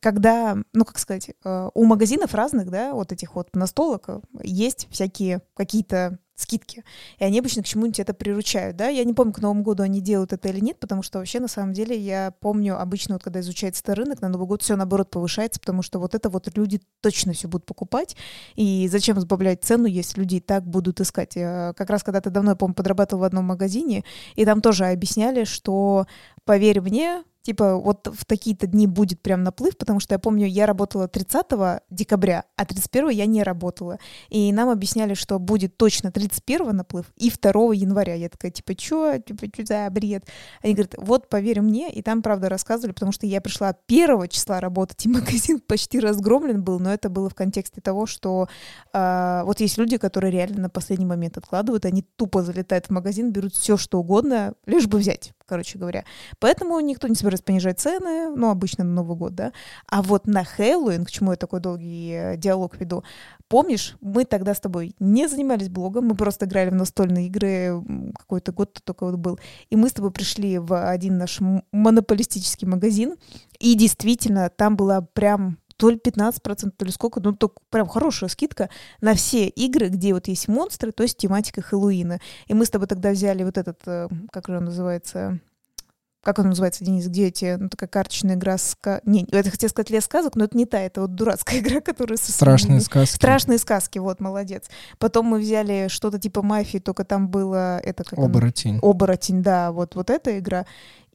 когда, ну, как сказать, э, у магазинов разных, да, вот этих вот настолок есть всякие какие-то скидки. И они обычно к чему-нибудь это приручают, да. Я не помню, к Новому году они делают это или нет, потому что вообще, на самом деле, я помню обычно, вот когда изучается рынок, на Новый год все наоборот повышается, потому что вот это вот люди точно все будут покупать. И зачем сбавлять цену, если люди и так будут искать? Я как раз когда-то давно, я помню, подрабатывал в одном магазине, и там тоже объясняли, что, поверь мне, типа, вот в такие-то дни будет прям наплыв, потому что я помню, я работала 30 декабря, а 31 я не работала. И нам объясняли, что будет точно 31 наплыв и 2 января. Я такая, типа, чё? Типа, что за бред? Они говорят, вот, поверь мне, и там, правда, рассказывали, потому что я пришла 1 числа работать, и магазин почти разгромлен был, но это было в контексте того, что э, вот есть люди, которые реально на последний момент откладывают, они тупо залетают в магазин, берут все, что угодно, лишь бы взять, короче говоря. Поэтому никто не собирается понижать цены, ну, обычно на Новый год, да. А вот на Хэллоуин, к чему я такой долгий э, диалог веду, помнишь, мы тогда с тобой не занимались блогом, мы просто играли в настольные игры, какой-то год только вот был, и мы с тобой пришли в один наш монополистический магазин, и действительно, там была прям то ли 15%, то ли сколько, ну, только прям хорошая скидка на все игры, где вот есть монстры, то есть тематика Хэллоуина. И мы с тобой тогда взяли вот этот, э, как же он называется, как он называется, Денис, где эти, ну, такая карточная игра, ска... не, это хотел сказать лес сказок, но это не та, это вот дурацкая игра, которая...
Со Страшные сказки.
Страшные сказки, вот, молодец. Потом мы взяли что-то типа мафии, только там было это как
Оборотень.
Оборотень, да, вот, вот эта игра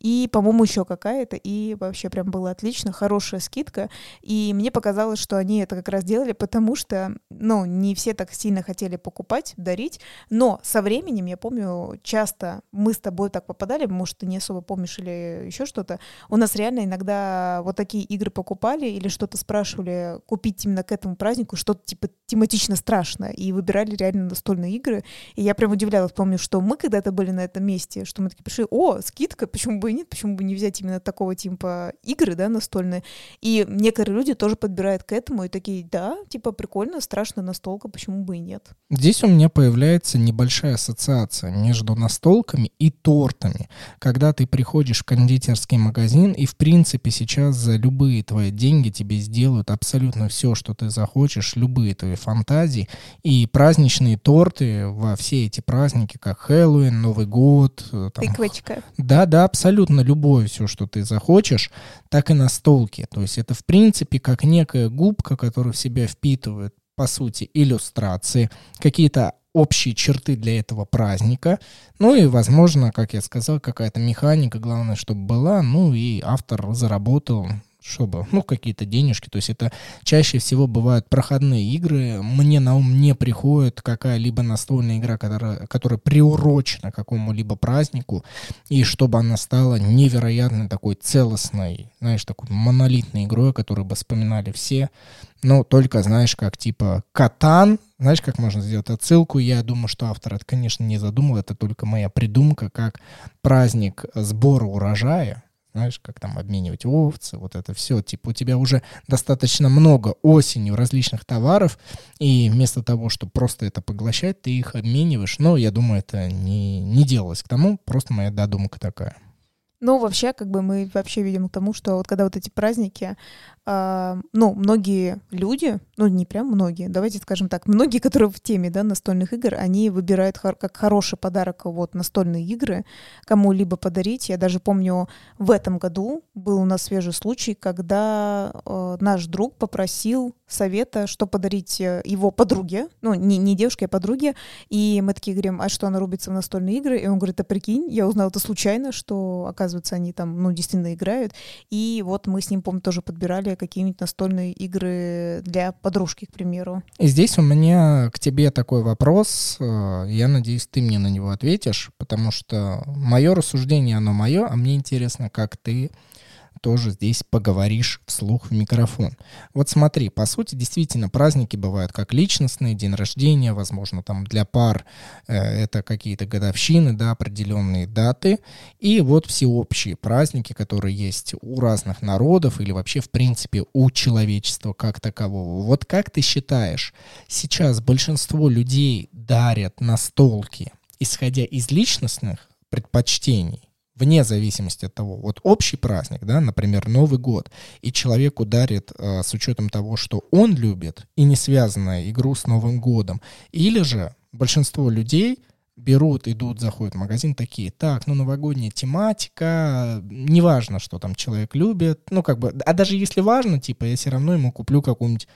и, по-моему, еще какая-то, и вообще прям было отлично, хорошая скидка, и мне показалось, что они это как раз делали, потому что, ну, не все так сильно хотели покупать, дарить, но со временем, я помню, часто мы с тобой так попадали, может, ты не особо помнишь или еще что-то, у нас реально иногда вот такие игры покупали или что-то спрашивали купить именно к этому празднику, что-то типа тематично страшное, и выбирали реально настольные игры, и я прям удивлялась, помню, что мы когда-то были на этом месте, что мы такие пришли, о, скидка, почему бы и нет, почему бы не взять именно такого типа игры, да, настольные. И некоторые люди тоже подбирают к этому и такие, да, типа прикольно, страшно настолка, почему бы и нет.
Здесь у меня появляется небольшая ассоциация между настолками и тортами. Когда ты приходишь в кондитерский магазин, и в принципе сейчас за любые твои деньги тебе сделают абсолютно все, что ты захочешь, любые твои фантазии. И праздничные торты во все эти праздники, как Хэллоуин, Новый год.
Э, там, Тыквочка.
Да, да, абсолютно абсолютно любое все, что ты захочешь, так и настолки. То есть это в принципе как некая губка, которая в себя впитывает, по сути, иллюстрации, какие-то общие черты для этого праздника. Ну и, возможно, как я сказал, какая-то механика, главное, чтобы была. Ну и автор заработал чтобы, ну, какие-то денежки. То есть это чаще всего бывают проходные игры. Мне на ум не приходит какая-либо настольная игра, которая, которая приурочена к какому-либо празднику, и чтобы она стала невероятно такой целостной, знаешь, такой монолитной игрой, которую бы вспоминали все. Но только, знаешь, как типа Катан, знаешь, как можно сделать отсылку? Я думаю, что автор это, конечно, не задумал, это только моя придумка, как праздник сбора урожая, знаешь, как там обменивать овцы, вот это все. Типа у тебя уже достаточно много осенью различных товаров, и вместо того, чтобы просто это поглощать, ты их обмениваешь. Но я думаю, это не, не делалось к тому, просто моя додумка такая.
Ну, вообще, как бы мы вообще видим к тому, что вот когда вот эти праздники, ну, многие люди, ну, не прям многие, давайте скажем так, многие, которые в теме, да, настольных игр, они выбирают хор- как хороший подарок вот настольные игры кому-либо подарить. Я даже помню, в этом году был у нас свежий случай, когда э, наш друг попросил совета, что подарить э, его подруге, ну, не, не девушке, а подруге, и мы такие говорим, а что она рубится в настольные игры? И он говорит, а прикинь, я узнал это случайно, что, оказывается, они там, ну, действительно играют. И вот мы с ним, помню, тоже подбирали какие-нибудь настольные игры для подружки, к примеру.
И здесь у меня к тебе такой вопрос. Э, я надеюсь, ты мне на него ответишь, потому что мое рассуждение, оно мое, а мне интересно, как ты тоже здесь поговоришь вслух в микрофон. Вот смотри, по сути, действительно, праздники бывают как личностные, день рождения, возможно, там для пар э, это какие-то годовщины, да, определенные даты, и вот всеобщие праздники, которые есть у разных народов или вообще, в принципе, у человечества как такового. Вот как ты считаешь, сейчас большинство людей дарят настолки, исходя из личностных предпочтений, вне зависимости от того, вот общий праздник, да, например, Новый год, и человеку дарит э, с учетом того, что он любит, и не связанная игру с Новым годом, или же большинство людей берут, идут, заходят в магазин такие, так, ну, новогодняя тематика, неважно, что там человек любит, ну, как бы, а даже если важно, типа, я все равно ему куплю какую-нибудь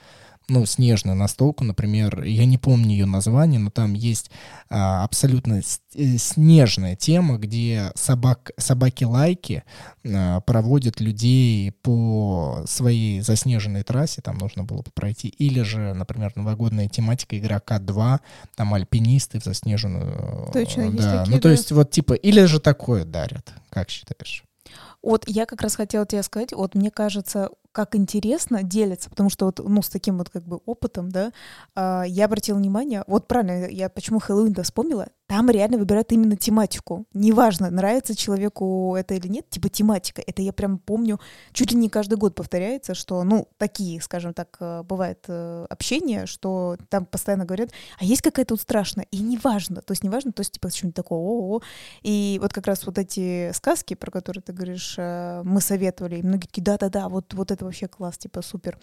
ну, снежную настолку, например, я не помню ее название, но там есть а, абсолютно э, снежная тема, где собак, собаки-лайки а, проводят людей по своей заснеженной трассе, там нужно было бы пройти, или же, например, новогодная тематика игрока 2, там альпинисты в заснеженную...
Точно,
да.
есть такие,
Ну, то
да.
есть вот типа, или же такое дарят, как считаешь?
Вот я как раз хотела тебе сказать, вот мне кажется, как интересно делятся, потому что вот, ну, с таким вот как бы опытом, да, а, я обратила внимание, вот правильно, я почему Хэллоуин вспомнила, там реально выбирают именно тематику. Неважно, нравится человеку это или нет, типа тематика. Это я прям помню, чуть ли не каждый год повторяется, что, ну, такие, скажем так, э, бывает э, общение, что там постоянно говорят, а есть какая-то вот страшная, и неважно, то есть неважно, то есть типа что-нибудь такое, о, -о, -о. И вот как раз вот эти сказки, про которые ты говоришь, э, мы советовали, и многие такие, да-да-да, вот, вот это вообще класс, типа супер.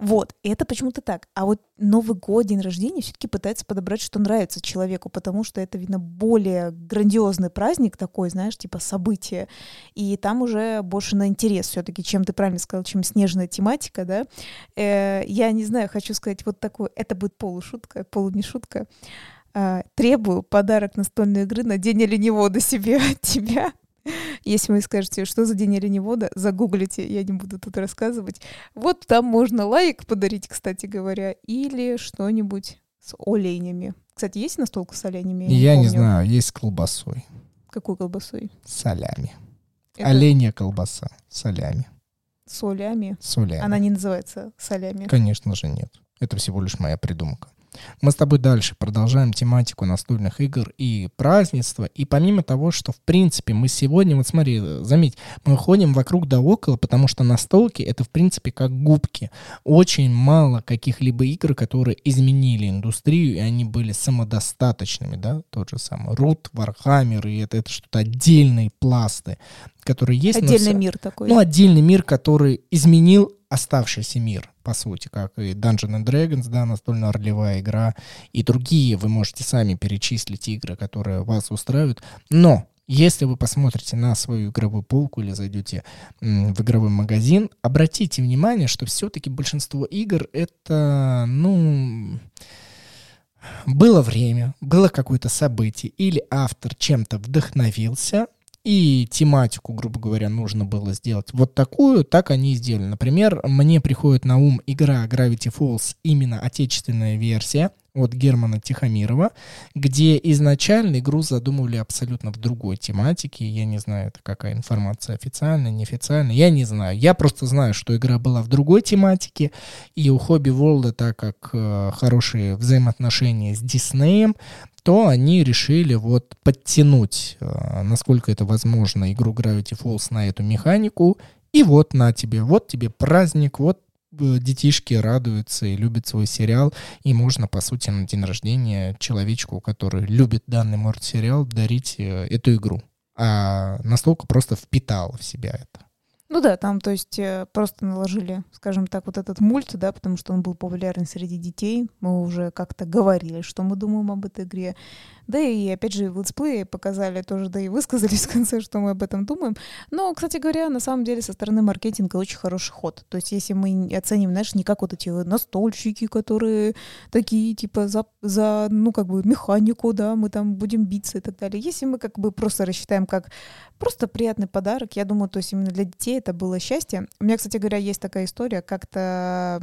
Вот, и это почему-то так. А вот Новый год, день рождения все-таки пытается подобрать, что нравится человеку, потому что это, видно, более грандиозный праздник такой, знаешь, типа событие. И там уже больше на интерес все-таки, чем ты правильно сказал, чем снежная тематика, да. Э, я не знаю, хочу сказать вот такое, это будет полушутка, полунешутка. Э, требую подарок настольной игры на день оленевода себе от тебя. Если вы скажете, что за день оленевода, загуглите, я не буду тут рассказывать. Вот там можно лайк подарить, кстати говоря, или что-нибудь с оленями. Кстати, есть настолка с оленями?
Я,
не,
не
помню.
знаю, есть с колбасой.
Какой колбасой?
Солями.
Это
Оленья колбаса. Солями.
С олями.
Солями.
Она не называется солями.
Конечно же нет. Это всего лишь моя придумка. Мы с тобой дальше продолжаем тематику настольных игр и празднества. И помимо того, что, в принципе, мы сегодня, вот смотри, заметь, мы ходим вокруг да около, потому что настолки — это, в принципе, как губки. Очень мало каких-либо игр, которые изменили индустрию, и они были самодостаточными, да, тот же самый Root, Warhammer, и это, это что-то отдельные пласты, которые есть. но
Отдельный
всё-
мир такой.
ну, отдельный мир, который изменил оставшийся мир, по сути, как и Dungeons and Dragons, да, настольно-ролевая игра, и другие, вы можете сами перечислить игры, которые вас устраивают. Но если вы посмотрите на свою игровую полку или зайдете в игровой магазин, обратите внимание, что все-таки большинство игр это, ну, было время, было какое-то событие, или автор чем-то вдохновился, и тематику, грубо говоря, нужно было сделать вот такую, так они и сделали. Например, мне приходит на ум игра Gravity Falls, именно отечественная версия от Германа Тихомирова, где изначально игру задумывали абсолютно в другой тематике. Я не знаю, это какая информация официальная, неофициальная, я не знаю. Я просто знаю, что игра была в другой тематике, и у Хобби Ворлда, так как э, хорошие взаимоотношения с Диснеем, то они решили вот подтянуть, э, насколько это возможно, игру Gravity Falls на эту механику. И вот на тебе, вот тебе праздник, вот э, детишки радуются и любят свой сериал, и можно, по сути, на день рождения человечку, который любит данный мультсериал, дарить э, эту игру. А настолько просто впитала в себя это.
Ну да, там, то есть, э, просто наложили, скажем так, вот этот мульт, да, потому что он был популярен среди детей. Мы уже как-то говорили, что мы думаем об этой игре. Да и, опять же, в летсплее показали тоже, да и высказались в конце, что мы об этом думаем. Но, кстати говоря, на самом деле со стороны маркетинга очень хороший ход. То есть если мы оценим, знаешь, не как вот эти настольщики, которые такие, типа, за, за, ну, как бы, механику, да, мы там будем биться и так далее. Если мы как бы просто рассчитаем как просто приятный подарок, я думаю, то есть именно для детей это было счастье. У меня, кстати говоря, есть такая история, как-то,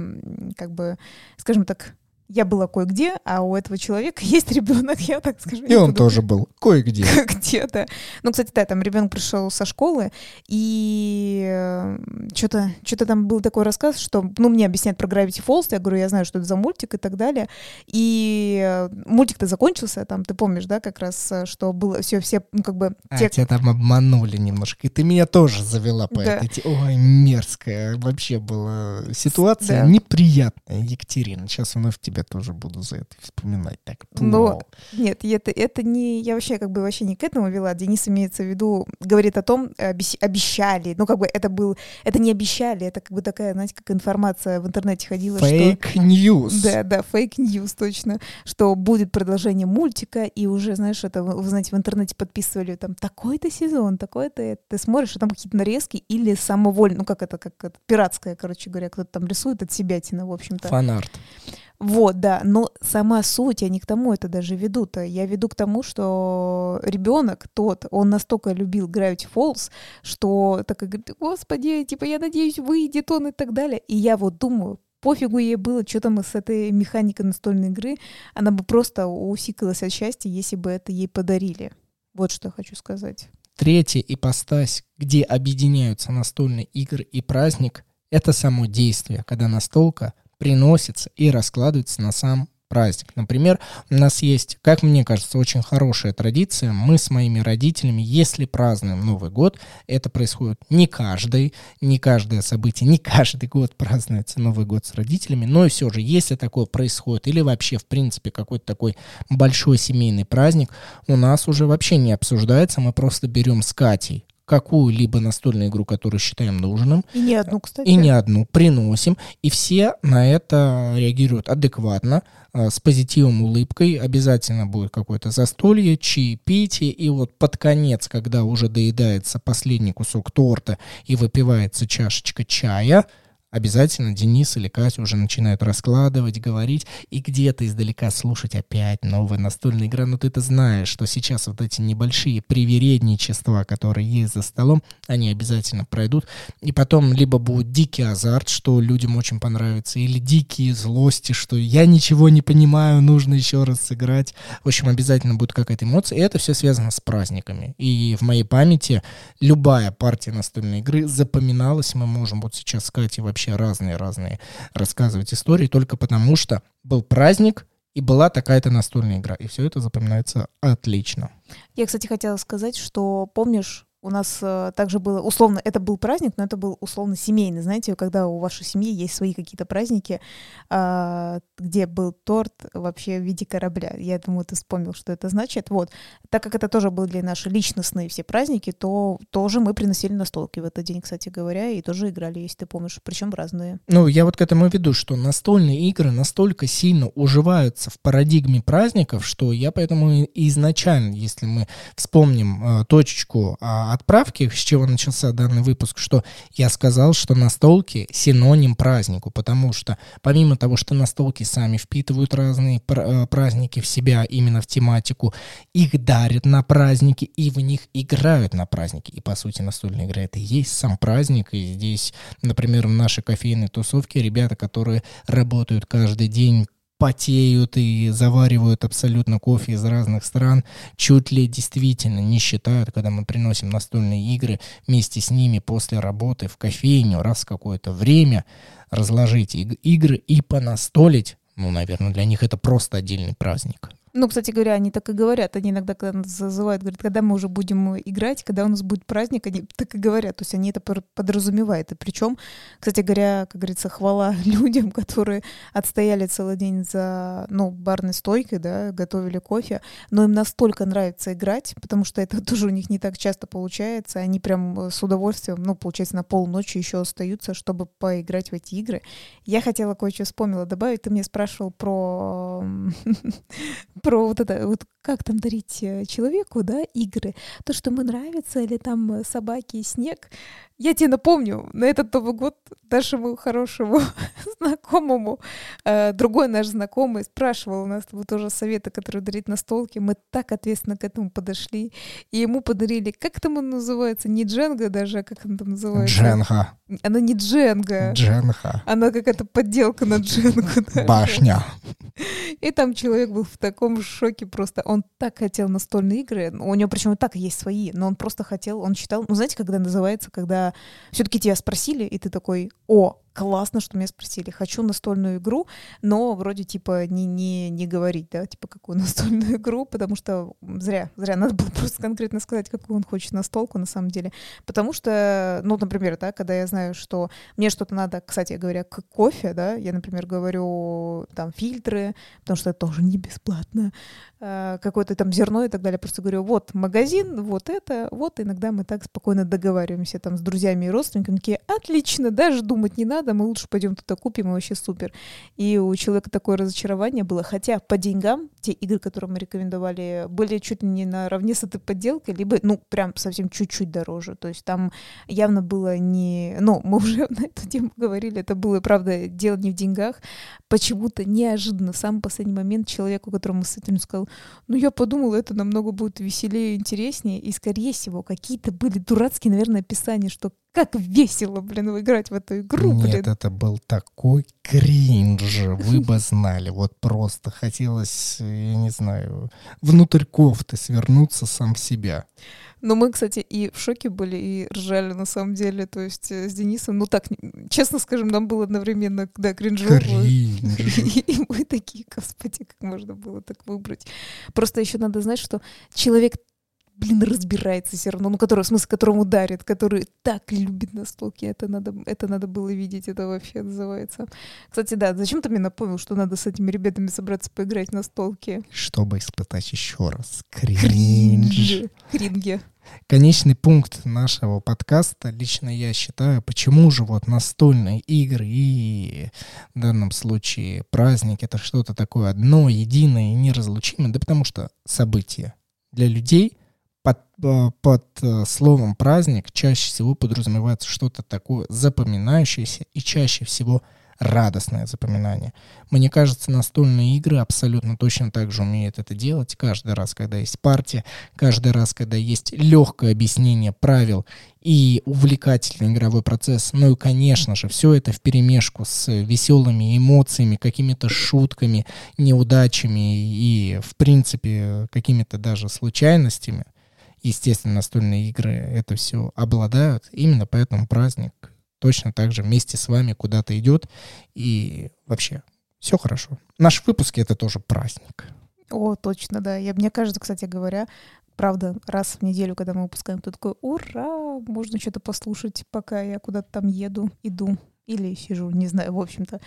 как бы, скажем так, я была кое-где, а у этого человека есть ребенок, я так скажу.
И он
буду
тоже был кое-где.
где-то. Ну, кстати, да, там ребенок пришел со школы, и что-то что там был такой рассказ, что, ну, мне объясняют про Gravity Falls, я говорю, я знаю, что это за мультик и так далее. И э, мультик-то закончился, там, ты помнишь, да, как раз, э, что было все, все, ну, как бы,
А,
те,
тебя там обманули немножко. И ты меня тоже завела по
Да.
этой Ой, мерзкая. Вообще была ситуация
Да.
неприятная, Екатерина. Сейчас вновь тебя тебя тоже буду за это вспоминать. Так,
Но нет, это, это не... Я вообще как бы вообще не к этому вела. Денис имеется в виду, говорит о том, обещали. Ну, как бы это был... Это не обещали, это как бы такая, знаете, как информация в интернете ходила,
Фейк ньюс.
Да, да, fake news, точно. Что будет продолжение мультика, и уже, знаешь, это, вы знаете, в интернете подписывали там такой-то сезон, такой-то... Ты смотришь, а там какие-то нарезки или самовольно, ну, как это, как это, пиратская, короче говоря, кто-то там рисует от себя, в общем-то.
Фанарт.
Вот, да, но сама суть, я не к тому это даже веду-то. Я веду к тому, что ребенок тот, он настолько любил Gravity Falls, что так и говорит, господи, типа, я надеюсь, выйдет он и так далее. И я вот думаю, пофигу ей было, что там с этой механикой настольной игры, она бы просто усикалась от счастья, если бы это ей подарили. Вот что я хочу сказать.
Третья ипостась, где объединяются настольные игры и праздник, это само действие, когда настолка приносится и раскладывается на сам праздник. Например, у нас есть, как мне кажется, очень хорошая традиция. Мы с моими родителями, если празднуем Новый год, это происходит не каждый, не каждое событие, не каждый год празднуется Новый год с родителями, но и все же, если такое происходит, или вообще, в принципе, какой-то такой большой семейный праздник, у нас уже вообще не обсуждается, мы просто берем с Катей какую-либо настольную игру, которую считаем нужным.
И не одну, кстати.
И не одну приносим. И все на это реагируют адекватно, а, с позитивом, улыбкой. Обязательно будет какое-то застолье, чаепитие. И вот под конец, когда уже доедается последний кусок торта и выпивается чашечка чая – обязательно Денис или Катя уже начинают раскладывать, говорить, и где-то издалека слушать опять новая настольная игра. Но ты это знаешь, что сейчас вот эти небольшие привередничества, которые есть за столом, они обязательно пройдут. И потом либо будет дикий азарт, что людям очень понравится, или дикие злости, что я ничего не понимаю, нужно еще раз сыграть. В общем, обязательно будет какая-то эмоция. И это все связано с праздниками. И в моей памяти любая партия настольной игры запоминалась. Мы можем вот сейчас с Катей вообще вообще разные-разные рассказывать истории, только потому что был праздник, и была такая-то настольная игра. И все это запоминается отлично.
Я, кстати, хотела сказать, что помнишь, у нас э, также было, условно, это был праздник, но это был условно семейный, знаете, когда у вашей семьи есть свои какие-то праздники, э, где был торт вообще в виде корабля. Я думаю, ты вспомнил, что это значит. Вот, так как это тоже были наши личностные все праздники, то тоже мы приносили настолки в этот день, кстати говоря, и тоже играли, если ты помнишь, причем разные.
Ну, я вот к этому веду, что настольные игры настолько сильно уживаются в парадигме праздников, что я поэтому изначально, если мы вспомним э, точечку э, отправки, с чего начался данный выпуск, что я сказал, что настолки синоним празднику, потому что помимо того, что настолки сами впитывают разные э, праздники в себя, именно в тематику, их дарят на праздники и в них играют на праздники. И по сути настольная игра это и есть сам праздник. И здесь, например, в нашей кофейной тусовке ребята, которые работают каждый день потеют и заваривают абсолютно кофе из разных стран, чуть ли действительно не считают, когда мы приносим настольные игры вместе с ними после работы в кофейню раз в какое-то время, разложить игры и понастолить, ну, наверное, для них это просто отдельный праздник.
Ну, кстати говоря, они так и говорят. Они иногда когда нас зазывают, говорят, когда мы уже будем играть, когда у нас будет праздник, они так и говорят. То есть они это подразумевают. И причем, кстати говоря, как говорится, хвала людям, которые отстояли целый день за, ну, барной стойкой, да, готовили кофе, но им настолько нравится играть, потому что это тоже у них не так часто получается. Они прям с удовольствием, ну, получается, на полночи еще остаются, чтобы поиграть в эти игры. Я хотела кое-что вспомнила добавить. Ты мне спрашивал про про вот это, вот как там дарить э, человеку, да, игры, то, что ему нравится, или там э, собаки и снег, я тебе напомню, на этот Новый год нашему хорошему знакомому, э, другой наш знакомый спрашивал у нас вот тоже советы, которые дарить на столке. Мы так ответственно к этому подошли. И ему подарили, как там он называется? Не Дженга даже, а как он там называется?
Дженга.
Она не Дженга.
Дженга.
Она какая-то подделка на Дженгу.
Башня.
И там человек был в таком шоке просто. Он так хотел настольные игры. У него причем и так есть свои, но он просто хотел, он считал, ну знаете, когда называется, когда все-таки тебя спросили, и ты такой, о, классно, что меня спросили. Хочу настольную игру, но вроде типа не, не, не говорить, да, типа какую настольную игру, потому что зря, зря надо было просто конкретно сказать, какую он хочет настолку на самом деле. Потому что, ну, например, да, когда я знаю, что мне что-то надо, кстати говоря, к кофе, да, я, например, говорю там фильтры, потому что это тоже не бесплатно, э, какое-то там зерно и так далее. Просто говорю, вот магазин, вот это, вот иногда мы так спокойно договариваемся там с друзьями и родственниками, такие, отлично, даже думать не надо, мы лучше пойдем туда купим, и вообще супер. И у человека такое разочарование было, хотя по деньгам те игры, которые мы рекомендовали, были чуть ли не наравне с этой подделкой, либо, ну, прям совсем чуть-чуть дороже. То есть там явно было не... Ну, мы уже на эту тему говорили, это было, правда, дело не в деньгах. Почему-то неожиданно в самый последний момент человеку, которому с этим сказал, ну, я подумала, это намного будет веселее и интереснее, и, скорее всего, какие-то были дурацкие, наверное, описания, что как весело, блин, играть в эту игру,
Нет,
блин.
это был такой кринж, вы бы знали. Вот просто хотелось, я не знаю, внутрь кофты свернуться сам себя.
Но мы, кстати, и в шоке были, и ржали на самом деле, то есть э, с Денисом, ну так, честно скажем, нам было одновременно, да, кринжово. И мы такие, господи, как можно было так выбрать. Просто еще надо знать, что человек блин, разбирается все равно, ну, который, в смысле, которому дарит, который так любит настолки, это надо, это надо было видеть, это вообще называется. Кстати, да, зачем ты мне напомнил, что надо с этими ребятами собраться поиграть на столке?
Чтобы испытать еще раз кринж.
Кринги.
Конечный пункт нашего подкаста, лично я считаю, почему же вот настольные игры и в данном случае праздник это что-то такое одно, единое и неразлучимое, да потому что события для людей — под, э, под э, словом праздник чаще всего подразумевается что-то такое запоминающееся и чаще всего радостное запоминание. Мне кажется, настольные игры абсолютно точно так же умеют это делать. Каждый раз, когда есть партия, каждый раз, когда есть легкое объяснение правил и увлекательный игровой процесс. Ну и, конечно же, все это в перемешку с веселыми эмоциями, какими-то шутками, неудачами и, в принципе, какими-то даже случайностями – естественно, настольные игры это все обладают. Именно поэтому праздник точно так же вместе с вами куда-то идет. И вообще, все хорошо. Наши выпуски — это тоже праздник.
О, точно, да. Я, мне кажется, кстати говоря, правда, раз в неделю, когда мы выпускаем, то такой, ура, можно что-то послушать, пока я куда-то там еду, иду или сижу, не знаю, в общем-то.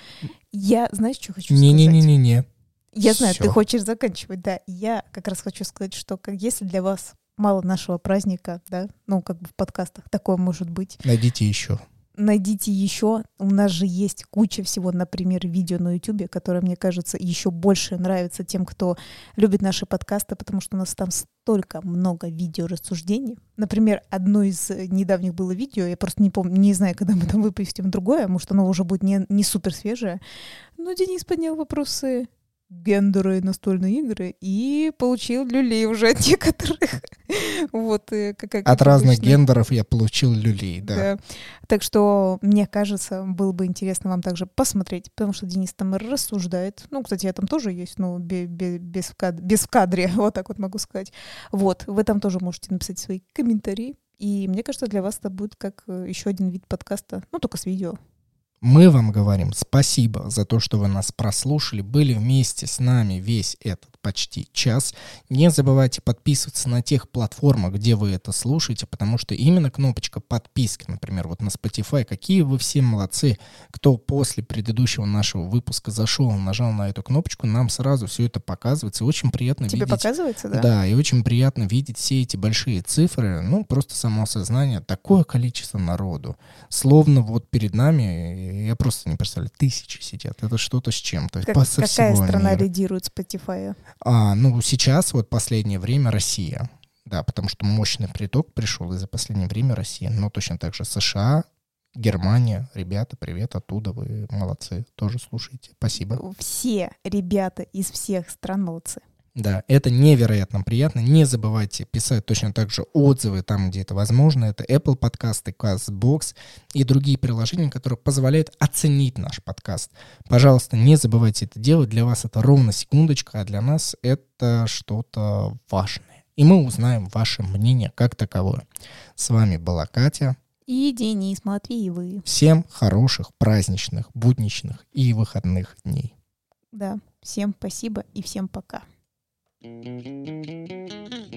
Я, знаешь, что хочу
сказать? Не-не-не-не-не.
Я знаю, Всё. ты хочешь заканчивать, да. Я как раз хочу сказать, что как, если для вас мало нашего праздника, да, ну, как бы в подкастах такое может быть.
Найдите еще.
Найдите еще. У нас же есть куча всего, например, видео на YouTube, которое, мне кажется, еще больше нравится тем, кто любит наши подкасты, потому что у нас там столько много видео рассуждений. Например, одно из недавних было видео, я просто не помню, не знаю, когда мы там выпустим другое, может, оно уже будет не, не супер свежее. Но Денис поднял вопросы гендеры настольные игры и получил люлей уже от некоторых. вот,
э, как, как От разных гендеров я получил люлей, да. да.
Так что, мне кажется, было бы интересно вам также посмотреть, потому что Денис там рассуждает. Ну, кстати, я там тоже есть, но без, без, в, кадре, без в кадре, вот так вот могу сказать. Вот, вы там тоже можете написать свои комментарии. И мне кажется, для вас это будет как э, еще один вид подкаста, ну, только с видео.
Мы вам говорим спасибо за то, что вы нас прослушали, были вместе с нами весь этот почти час. Не забывайте подписываться на тех платформах, где вы это слушаете, потому что именно кнопочка подписки, например, вот на Spotify, какие вы все молодцы, кто после предыдущего нашего выпуска зашел, нажал на эту кнопочку, нам сразу все это показывается. очень приятно
Тебе
видеть...
показывается, да?
Да, и очень приятно видеть все эти большие цифры, ну, просто само сознание, такое количество народу. Словно вот перед нами я просто не представляю, тысячи сидят. Это что-то с чем-то.
Как, какая страна мира. лидирует Spotify?
А, ну, сейчас вот последнее время Россия. Да, потому что мощный приток пришел, и за последнее время Россия. Но точно так же США, Германия. Ребята, привет оттуда, вы молодцы. Тоже слушайте. Спасибо.
Все ребята из всех стран молодцы.
Да, это невероятно приятно. Не забывайте писать точно так же отзывы там, где это возможно. Это Apple подкасты, CastBox и другие приложения, которые позволяют оценить наш подкаст. Пожалуйста, не забывайте это делать. Для вас это ровно секундочка, а для нас это что-то важное. И мы узнаем ваше мнение как таковое. С вами была Катя.
И Денис Матвеевы.
Всем хороших, праздничных, будничных и выходных дней.
Да, всем спасибо и всем пока. Mm-hmm.